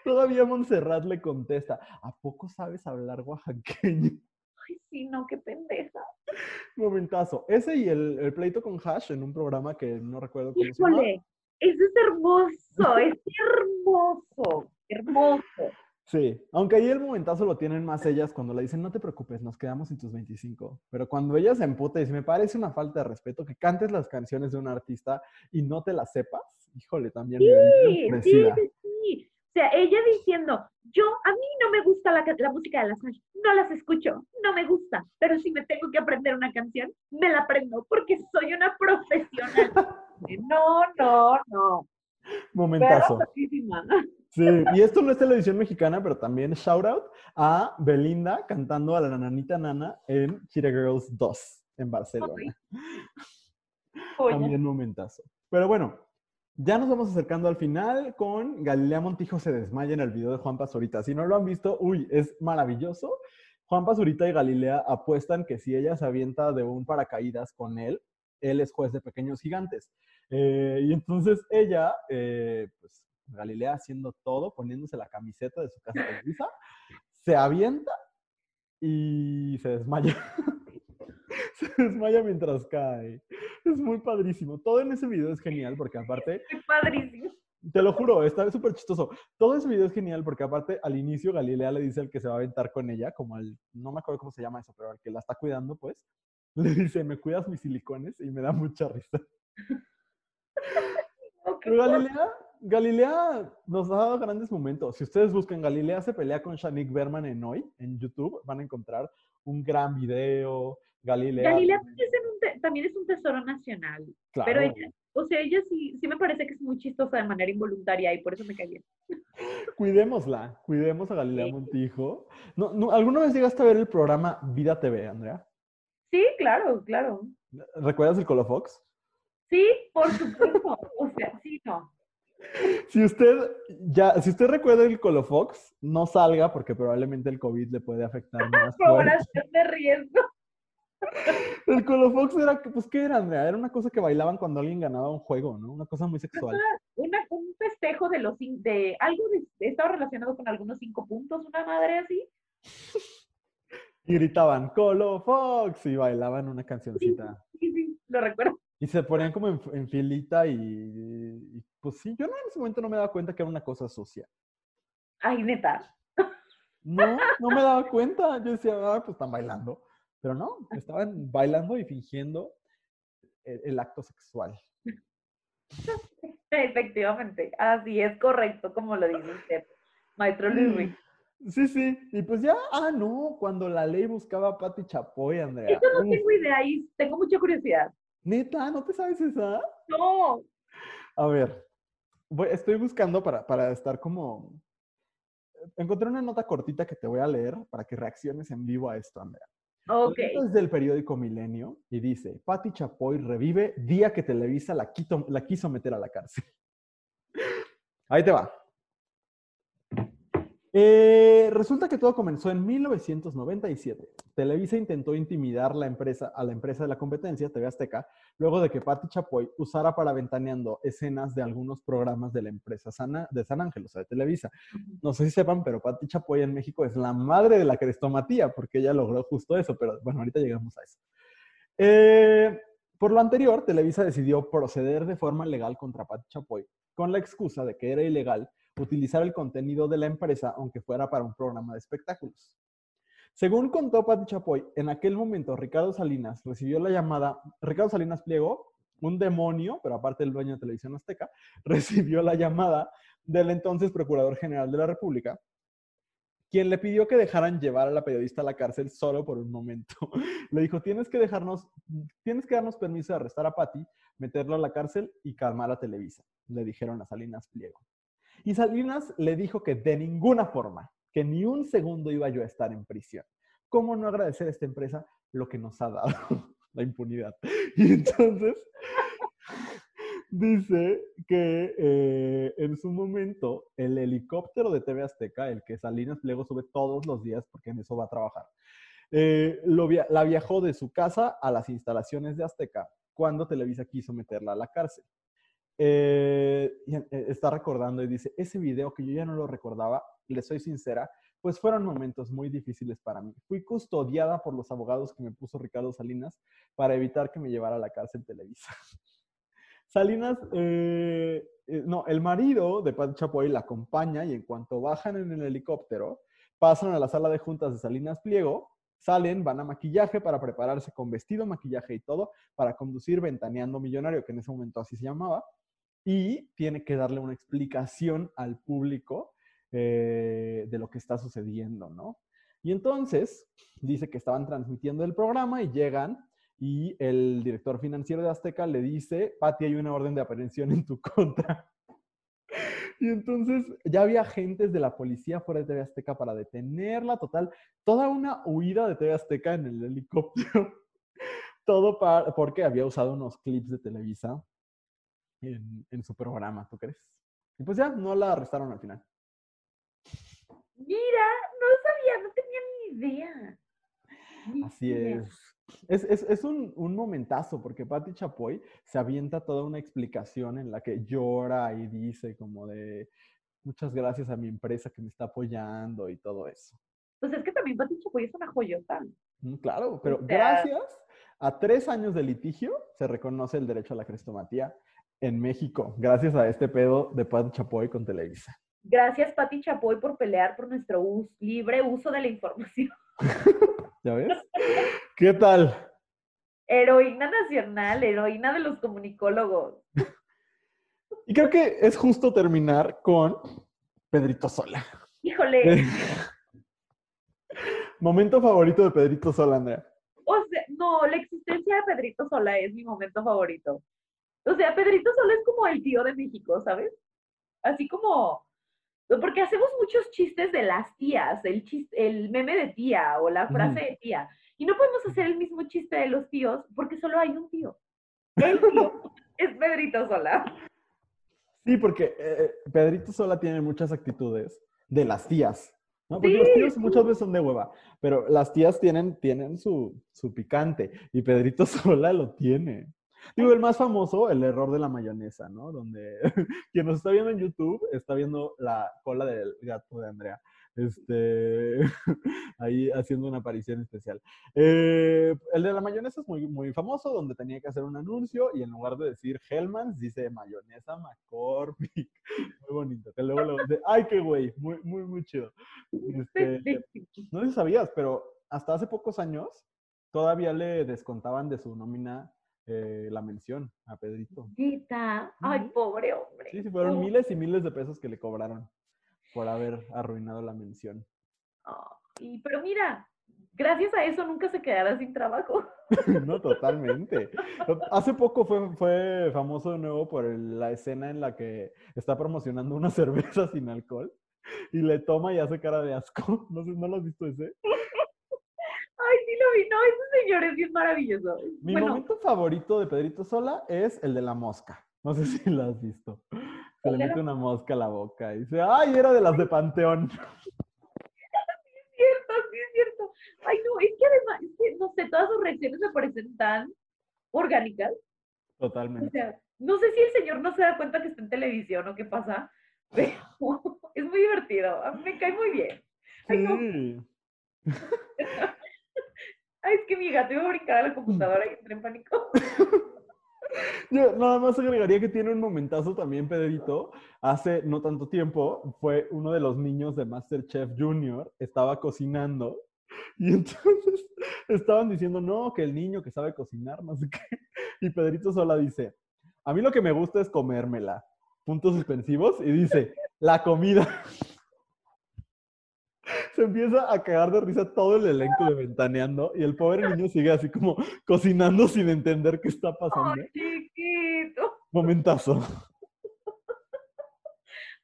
Todavía Montserrat le contesta, ¿a poco sabes hablar oaxaqueño? Ay, sí, no, qué pendeja. Momentazo. Ese y el, el pleito con Hash en un programa que no recuerdo cómo se llama. Eso es hermoso, es hermoso, hermoso. Sí, aunque ahí el momentazo lo tienen más ellas cuando le dicen, no te preocupes, nos quedamos en tus 25. Pero cuando ella se emputa y dice, me parece una falta de respeto que cantes las canciones de un artista y no te las sepas, híjole, también Sí, sí, sí, sí. O sea, ella diciendo, yo, a mí no me gusta la, la música de las no las escucho, no me gusta, pero si me tengo que aprender una canción, me la aprendo porque soy una profesional. No, no, no. Momentazo. Sí, y esto no es televisión mexicana, pero también shout out a Belinda cantando a la nanita nana en Cheetah Girls 2 en Barcelona. También momentazo. Pero bueno, ya nos vamos acercando al final con Galilea Montijo se desmaya en el video de Juan Pazurita. Si no lo han visto, uy, es maravilloso. Juan Pazurita y Galilea apuestan que si ella se avienta de un paracaídas con él, él es juez de pequeños gigantes. Eh, y entonces ella, eh, pues Galilea haciendo todo, poniéndose la camiseta de su casa de Luisa, se avienta y se desmaya. se desmaya mientras cae. Es muy padrísimo. Todo en ese video es genial porque aparte, Qué padrísimo. te lo juro, está súper chistoso. Todo ese video es genial porque aparte al inicio Galilea le dice al que se va a aventar con ella, como al, no me acuerdo cómo se llama eso, pero al que la está cuidando, pues, le dice, ¿me cuidas mis silicones? Y me da mucha risa. Pero. Galilea, Galilea nos ha dado grandes momentos. Si ustedes buscan Galilea se pelea con Shanique Berman en hoy, en YouTube, van a encontrar un gran video. Galilea. Galilea también es, un te- también es un tesoro nacional, claro. pero ella, o sea, ella sí, sí me parece que es muy chistosa de manera involuntaria y por eso me bien. Cuidémosla, cuidemos a Galilea Sí. Montijo. No, no, ¿Alguna vez llegaste a ver el programa Vida TV, Andrea? Sí, claro, claro. ¿Recuerdas el Colofox? Sí, por supuesto. O sea, sí, no. Si usted ya, si usted recuerda el Colofox, no salga porque probablemente el COVID le puede afectar más. Población de riesgo. El Colofox era, pues, ¿qué era, Andrea? Era una cosa que bailaban cuando alguien ganaba un juego, ¿no? Una cosa muy sexual. Una, un festejo de los de algo de, estaba relacionado con algunos cinco puntos, una madre así. Y gritaban, Colofox, y bailaban una cancioncita. Sí, sí, lo recuerdo. Y se ponían como en, en filita y, y, pues sí, yo no, en ese momento no me daba cuenta que era una cosa sucia. Ay, neta. No, no me daba cuenta. Yo decía, ah, pues están bailando. Pero no, estaban bailando y fingiendo el, el acto sexual. Efectivamente, así es correcto, como lo dice usted, maestro Luis. Sí, sí. Y pues ya, ah, no, cuando la ley buscaba a Pati Chapoy, Andrea. Eso no Uf, tengo idea y tengo mucha curiosidad. Neta, ¿no te sabes esa? No, A ver, voy- estoy buscando para, para estar como... Encontré una nota cortita que te voy a leer para que reacciones en vivo a esto, Andrea. Ok. La nota Es del periódico Milenio y dice, Pati Chapoy revive día que Televisa la, quito- la quiso meter a la cárcel. Ahí te va. Eh, resulta que todo comenzó en 1997. Televisa intentó intimidar la empresa, a la empresa de la competencia, TV Azteca, luego de que Pati Chapoy usara para ventaneando escenas de algunos programas de la empresa Sana- de San Ángel, o sea, de Televisa. No sé si sepan, pero Pati Chapoy en México es la madre de la crestomatía, porque ella logró justo eso, pero bueno, ahorita llegamos a eso. Eh, por lo anterior, Televisa decidió proceder de forma legal contra Pati Chapoy, con la excusa de que era ilegal utilizar el contenido de la empresa, aunque fuera para un programa de espectáculos. Según contó Pati Chapoy, en aquel momento Ricardo Salinas recibió la llamada, Ricardo Salinas Pliego, un demonio, pero aparte el dueño de Televisión Azteca, recibió la llamada del entonces Procurador General de la República, quien le pidió que dejaran llevar a la periodista a la cárcel solo por un momento. Le dijo, tienes que dejarnos, tienes que darnos permiso de arrestar a Patti, meterlo a la cárcel y calmar a Televisa, le dijeron a Salinas Pliego. Y Salinas le dijo que de ninguna forma, que ni un segundo iba yo a estar en prisión. ¿Cómo no agradecer a esta empresa lo que nos ha dado? la impunidad. Y entonces dice que eh, en su momento el helicóptero de TV Azteca, el que Salinas Pliego sube todos los días porque en eso va a trabajar, eh, la viajó de su casa a las instalaciones de Azteca cuando Televisa quiso meterla a la cárcel. Eh, eh, está recordando y dice, ese video que yo ya no lo recordaba, le soy sincera, pues fueron momentos muy difíciles para mí. Fui custodiada por los abogados que me puso Ricardo Salinas para evitar que me llevara a la cárcel Televisa. Salinas, eh, no, el marido de Pati Chapoy la acompaña y en cuanto bajan en el helicóptero, pasan a la sala de juntas de Salinas Pliego, salen, van a maquillaje para prepararse con vestido, maquillaje y todo, para conducir Ventaneando Millonario, que en ese momento así se llamaba, y tiene que darle una explicación al público eh, de lo que está sucediendo, ¿no? Y entonces dice que estaban transmitiendo el programa y llegan y el director financiero de Azteca le dice, Pati, hay una orden de aprehensión en tu contra. Y entonces ya había agentes de la policía fuera de TV Azteca para detenerla, total, toda una huida de TV Azteca en el helicóptero. Todo para, porque había usado unos clips de Televisa en, en su programa, ¿tú crees? Y pues ya, no la arrestaron al final. Mira, no sabía, no tenía ni idea. Ni Así idea. es. Es, es, es un, un momentazo porque Patti Chapoy se avienta toda una explicación en la que llora y dice como de muchas gracias a mi empresa que me está apoyando y todo eso. Pues es que también Pati Chapoy es una joyota. Mm, Claro, pero sea- gracias a tres años de litigio se reconoce el derecho a la crestomatía en México, gracias a este pedo de Patti Chapoy con Televisa. Gracias, Pati Chapoy, por pelear por nuestro libre uso de la información. ¿Ya ves? ¿Qué tal? Heroína nacional, heroína de los comunicólogos. Y creo que es justo terminar con Pedrito Sola. Híjole, Momento favorito de Pedrito Sola, Andrea. o sea, no, la existencia de Pedrito Sola es mi momento favorito. O sea, Pedrito Sola es como el tío de México, ¿sabes? Así como, porque hacemos muchos chistes de las tías, el, chis- el meme de tía o la frase de tía. Y no podemos hacer el mismo chiste de los tíos porque solo hay un tío. El tío es Pedrito Sola. Sí, porque eh, Pedrito Sola tiene muchas actitudes de las tías. ¿no? Porque los Sí, tíos muchas veces son de hueva, pero las tías tienen, tienen su, su picante y Pedrito Sola lo tiene. Digo, el más famoso, el error de la mayonesa, ¿no? Donde quien nos está viendo en YouTube está viendo la cola del gato de Andrea. Este, ahí haciendo una aparición especial. Eh, el de la mayonesa es muy, muy famoso, donde tenía que hacer un anuncio y en lugar de decir Hellmann's, dice mayonesa McCormick. Muy bonito. Que luego lo dice, ay, qué güey, muy, muy, muy chido. Este, no sé si sabías, pero hasta hace pocos años todavía le descontaban de su nómina eh, la mención a Pedrito. Ay, pobre hombre. Sí, sí, fueron Oh. miles y miles de pesos que le cobraron por haber arruinado la mención. Ay, pero mira, gracias a eso nunca se quedará sin trabajo. No, totalmente. Hace poco fue, fue famoso de nuevo por el- la escena en la que está promocionando una cerveza sin alcohol y le toma y hace cara de asco. No sé, ¿no lo has visto ese? Sí. No, ese señor es bien maravilloso. Mi bueno, momento favorito de Pedrito Sola es el de la mosca. No sé si lo has visto. Se le ¿El de la mete una mosca a la boca y dice, ¡ay, era de las de Panteón! es cierto, sí es cierto. Ay, no, es que además, es que, no sé, todas sus reacciones me parecen tan orgánicas. O Totalmente. sea, no sé si el señor no se da cuenta que está en televisión o qué pasa, pero es muy divertido. A mí me cae muy bien. Ay, no. Ay, es que mi gato iba a brincar a la computadora y entré en pánico. Yo nada más agregaría que tiene un momentazo también, Pedrito. Hace no tanto tiempo fue uno de los niños de Masterchef Junior, estaba cocinando y entonces estaban diciendo, no, que el niño que sabe cocinar, no sé qué. Y Pedrito sola dice, a mí lo que me gusta es comérmela. Puntos suspensivos y dice, la comida. Se empieza a cagar de risa todo el elenco de Ventaneando y el pobre niño sigue así como cocinando sin entender qué está pasando. Ay, chiquito. Momentazo.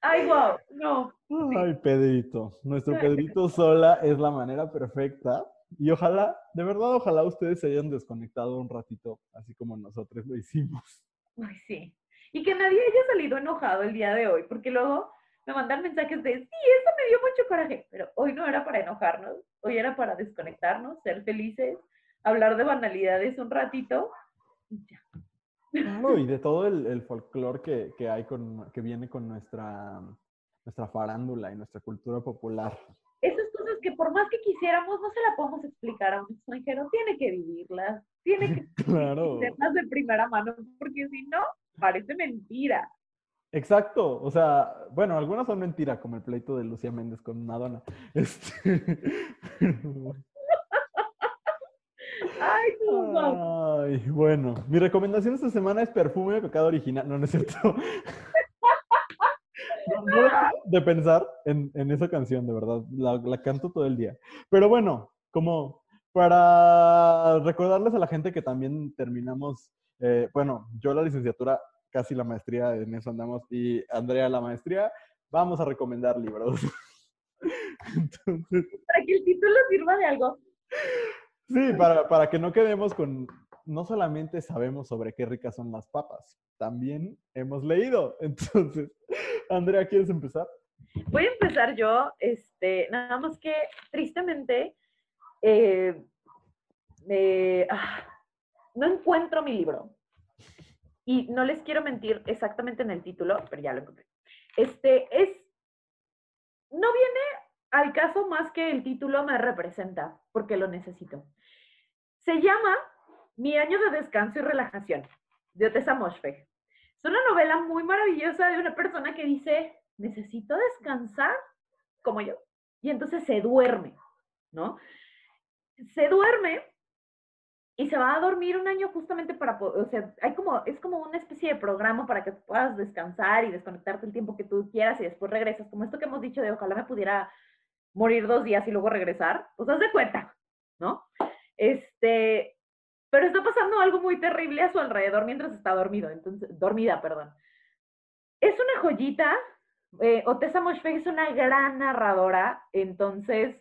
Ay, wow. No. Ay, Pedrito. Nuestro Pedrito sola es la manera perfecta. Y ojalá, de verdad, ojalá ustedes se hayan desconectado un ratito, así como nosotros lo hicimos. Ay, sí. Y que nadie haya salido enojado el día de hoy, porque luego me mandan mensajes de, sí, eso me dio mucho coraje, pero hoy no era para enojarnos, hoy era para desconectarnos, ser felices, hablar de banalidades un ratito y ya. Claro, y de todo el, el folclore que, que hay con, que viene con nuestra, nuestra farándula y nuestra cultura popular. Esas cosas que por más que quisiéramos, no se la podemos explicar a un extranjero, tiene que vivirlas, tiene que Claro. de primera mano, porque si no, Parece mentira. Exacto, o sea, bueno, algunas son mentiras, como el pleito de Lucía Méndez con Madonna. Este, Ay, no. Ay, bueno, mi recomendación esta semana es perfume de pecado original. No, no es cierto. No, no dejo de pensar en, en esa canción, de verdad. La, la canto todo el día. Pero bueno, como para recordarles a la gente que también terminamos, eh, bueno, yo la licenciatura, casi la maestría, en eso andamos, y Andrea la maestría, vamos a recomendar libros. Entonces, Para que el título sirva de algo. Sí, para, para que no quedemos con, no solamente sabemos sobre qué ricas son las papas, también hemos leído. Entonces, Andrea, ¿quieres empezar? Voy a empezar yo, este, nada más que tristemente eh, me- ah, no encuentro mi libro. Y no les quiero mentir exactamente en el título, pero ya lo encontré. Este es, no viene al caso más que el título me representa, porque lo necesito. Se llama Mi año de descanso y relajación, de Otessa Moshfegh. Es una novela muy maravillosa de una persona que dice, necesito descansar como yo. Y entonces se duerme, ¿no? Se duerme y se va a dormir un año justamente para, o sea, hay como, es como una especie de programa para que puedas descansar y desconectarte el tiempo que tú quieras y después regresas, como esto que hemos dicho de ojalá me pudiera morir dos días y luego regresar, pues haz de cuenta, ¿no? Este, pero está pasando algo muy terrible a su alrededor mientras está dormido, entonces, dormida, perdón. Es una joyita, eh, Otessa Moshfegh es una gran narradora, entonces,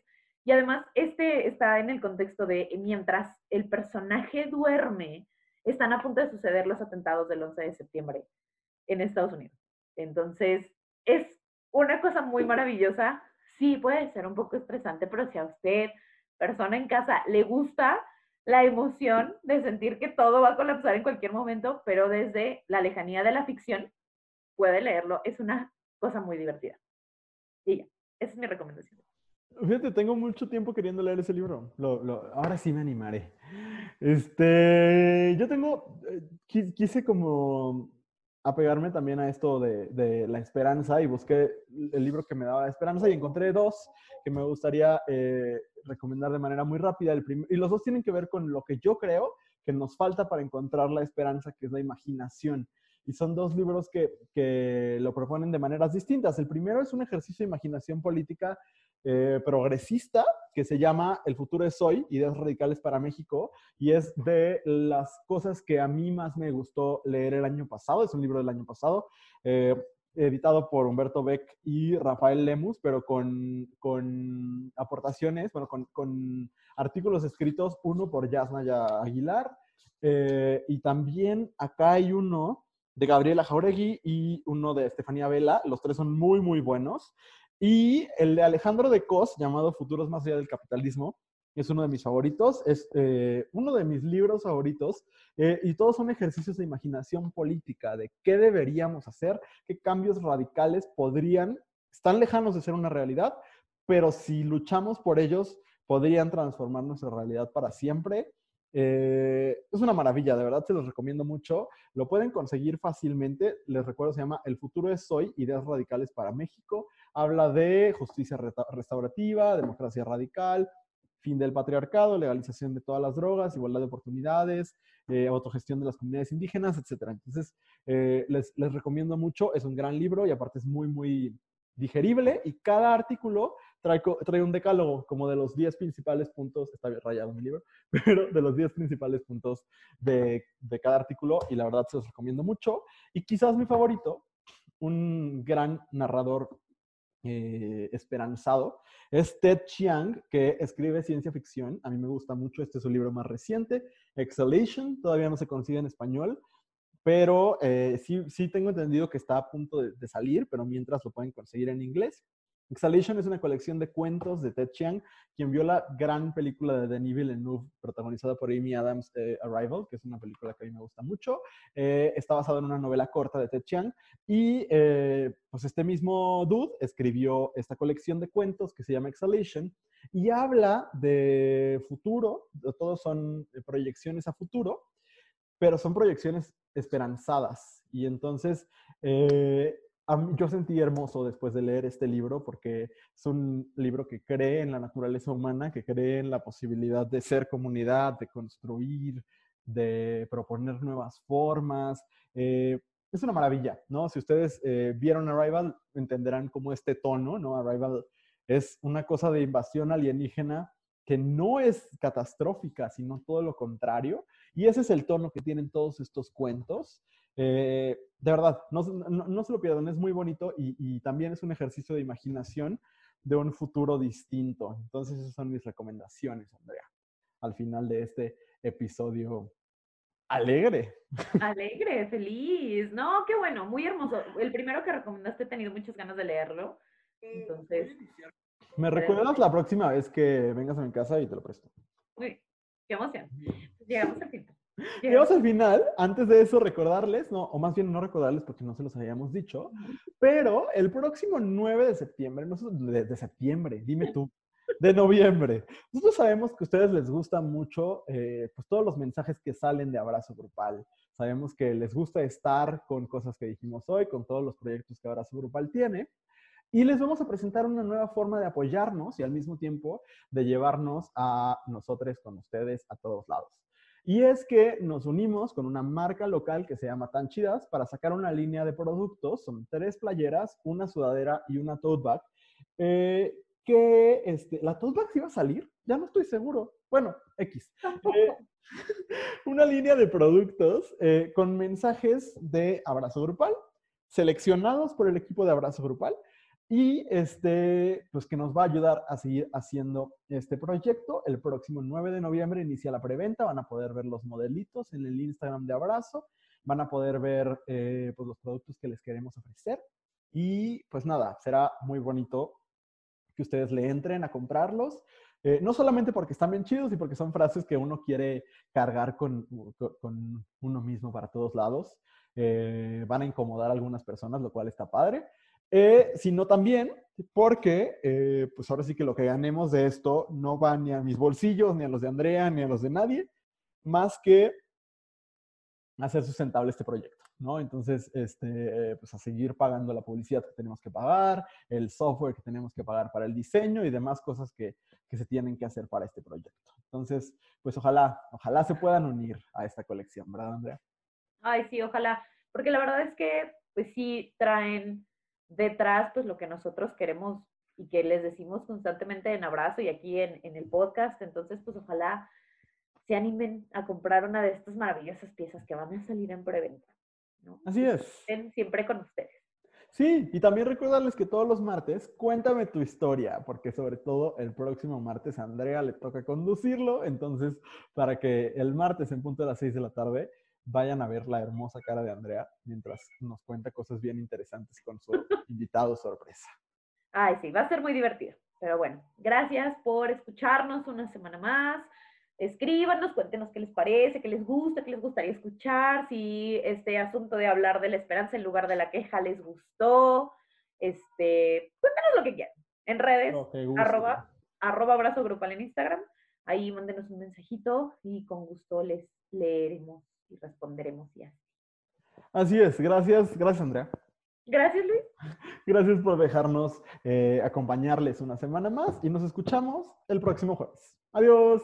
y además este está en el contexto de mientras el personaje duerme, están a punto de suceder los atentados del 11 de septiembre en Estados Unidos. Entonces, es una cosa muy maravillosa. Sí, puede ser un poco estresante, pero si a usted, persona en casa, le gusta la emoción de sentir que todo va a colapsar en cualquier momento, pero desde la lejanía de la ficción, puede leerlo. Es una cosa muy divertida. Y ya, esa es mi recomendación. Fíjate, tengo mucho tiempo queriendo leer ese libro. Lo- lo- ahora sí me animaré. Este, yo tengo, eh, qui- quise como apegarme también a esto de, de la esperanza y busqué el libro que me daba esperanza y encontré dos que me gustaría eh, recomendar de manera muy rápida. El y los dos tienen que ver con lo que yo creo que nos falta para encontrar la esperanza, que es la imaginación. Y son dos libros que, que lo proponen de maneras distintas. El primero es un ejercicio de imaginación política eh, progresista que se llama El futuro es hoy, ideas radicales para México, y es de las cosas que a mí más me gustó leer el año pasado, es un libro del año pasado, eh, editado por Humberto Beck y Rafael Lemus, pero con, con aportaciones, bueno, con, con artículos escritos, uno por Yasnaya Aguilar, eh, y también acá hay uno de Gabriela Jauregui y uno de Estefanía Vela, los tres son muy, muy buenos. Y el de Alejandro de Cos, llamado Futuros más allá del capitalismo, es uno de mis favoritos, es eh, uno de mis libros favoritos, eh, y todos son ejercicios de imaginación política, de qué deberíamos hacer, qué cambios radicales podrían, están lejanos de ser una realidad, pero si luchamos por ellos, podrían transformar nuestra realidad para siempre. Eh, es una maravilla, de verdad se los recomiendo mucho. Lo pueden conseguir fácilmente. Les recuerdo, se llama El futuro es hoy, ideas radicales para México. Habla de justicia restaurativa, democracia radical, fin del patriarcado, legalización de todas las drogas, igualdad de oportunidades, eh, autogestión de las comunidades indígenas, etc. Entonces, eh, les, les recomiendo mucho. Es un gran libro y aparte es muy, muy digerible y cada artículo trae, trae un decálogo como de los 10 principales puntos, está bien rayado mi libro, pero de los 10 principales puntos de, de cada artículo y la verdad se los recomiendo mucho. Y quizás mi favorito, un gran narrador eh, esperanzado, es Ted Chiang, que escribe ciencia ficción. A mí me gusta mucho, este es su libro más reciente, Exhalation, todavía no se consigue en español, pero eh, sí, sí tengo entendido que está a punto de, de salir, pero mientras lo pueden conseguir en inglés. Exhalation es una colección de cuentos de Ted Chiang, quien vio la gran película de Denis Villeneuve, protagonizada por Amy Adams, eh, Arrival, que es una película que a mí me gusta mucho. Eh, está basado en una novela corta de Ted Chiang. Y eh, pues este mismo dude escribió esta colección de cuentos que se llama Exhalation y habla de futuro, todos son proyecciones a futuro, pero son proyecciones esperanzadas. Y entonces, eh, yo sentí hermoso después de leer este libro porque es un libro que cree en la naturaleza humana, que cree en la posibilidad de ser comunidad, de construir, de proponer nuevas formas. Eh, es una maravilla, ¿no? Si ustedes eh, vieron Arrival, entenderán cómo este tono, ¿no? Arrival es una cosa de invasión alienígena que no es catastrófica, sino todo lo contrario. Y ese es el tono que tienen todos estos cuentos. Eh, de verdad, no, se- no- no se lo pierdan, es muy bonito y, y también es un ejercicio de imaginación de un futuro distinto. Entonces, esas son mis recomendaciones, Andrea, al final de este episodio alegre. Alegre, feliz. No, qué bueno, muy hermoso. El primero que recomendaste he tenido muchas ganas de leerlo. Entonces, ¿Me recuerdas la próxima vez que vengas a mi casa y te lo presto? uy, qué emoción. Llegamos al final. Llegamos al final. Antes de eso, recordarles, no, o más bien no recordarles porque no se los habíamos dicho, pero el próximo 9 de septiembre, nosotros, de, de septiembre, dime tú, de noviembre, nosotros sabemos que a ustedes les gusta mucho eh, pues todos los mensajes que salen de Abrazo Grupal. Sabemos que les gusta estar con cosas que dijimos hoy, con todos los proyectos que Abrazo Grupal tiene. Y les vamos a presentar una nueva forma de apoyarnos y al mismo tiempo de llevarnos a nosotros con ustedes a todos lados. Y es que nos unimos con una marca local que se llama Tan Chidas para sacar una línea de productos. Son tres playeras, una sudadera y una tote bag. eh, que este, la tote bag sí iba a salir, ya no estoy seguro. Bueno, X. Eh, una línea de productos eh, con mensajes de abrazo grupal, seleccionados por el equipo de abrazo grupal y este, pues que nos va a ayudar a seguir haciendo este proyecto. El próximo 9 de noviembre inicia la preventa, van a poder ver los modelitos en el Instagram de Abrazo, van a poder ver eh, pues los productos que les queremos ofrecer y pues nada, será muy bonito que ustedes le entren a comprarlos. Eh, no solamente porque están bien chidos y porque son frases que uno quiere cargar con, con- uno mismo para todos lados. Eh, van a incomodar a algunas personas, lo cual está padre. Eh, sino también porque, eh, pues ahora sí que lo que ganemos de esto no va ni a mis bolsillos, ni a los de Andrea, ni a los de nadie, más que hacer sustentable este proyecto, ¿no? Entonces, este, pues a seguir pagando la publicidad que tenemos que pagar, el software que tenemos que pagar para el diseño y demás cosas que, que se tienen que hacer para este proyecto. Entonces, pues ojalá, ojalá se puedan unir a esta colección, ¿verdad, Andrea? Ay, sí, ojalá, porque la verdad es que, pues sí, traen detrás, pues lo que nosotros queremos y que les decimos constantemente en Abrazo y aquí en, en el podcast, entonces, pues ojalá se animen a comprar una de estas maravillosas piezas que van a salir en preventa. ¿no? Así es. estén siempre con ustedes. Sí, y también recordarles que todos los martes, cuéntame tu historia, porque sobre todo el próximo martes a Andrea le toca conducirlo, entonces para que el martes en punto de las 6 de la tarde vayan a ver la hermosa cara de Andrea mientras nos cuenta cosas bien interesantes con su invitado sorpresa. Ay, sí, va a ser muy divertido. Pero bueno, gracias por escucharnos una semana más. Escríbanos, cuéntenos qué les parece, qué les gusta, qué les gustaría escuchar, si este asunto de hablar de la esperanza en lugar de la queja les gustó. Este, cuéntenos lo que quieran. En redes, arroba, arroba abrazo grupal en Instagram. Ahí mándenos un mensajito y con gusto les leeremos y responderemos y así. Así es, gracias, gracias Andrea. Gracias, Luis. Gracias por dejarnos eh, acompañarles una semana más y nos escuchamos el próximo jueves. Adiós.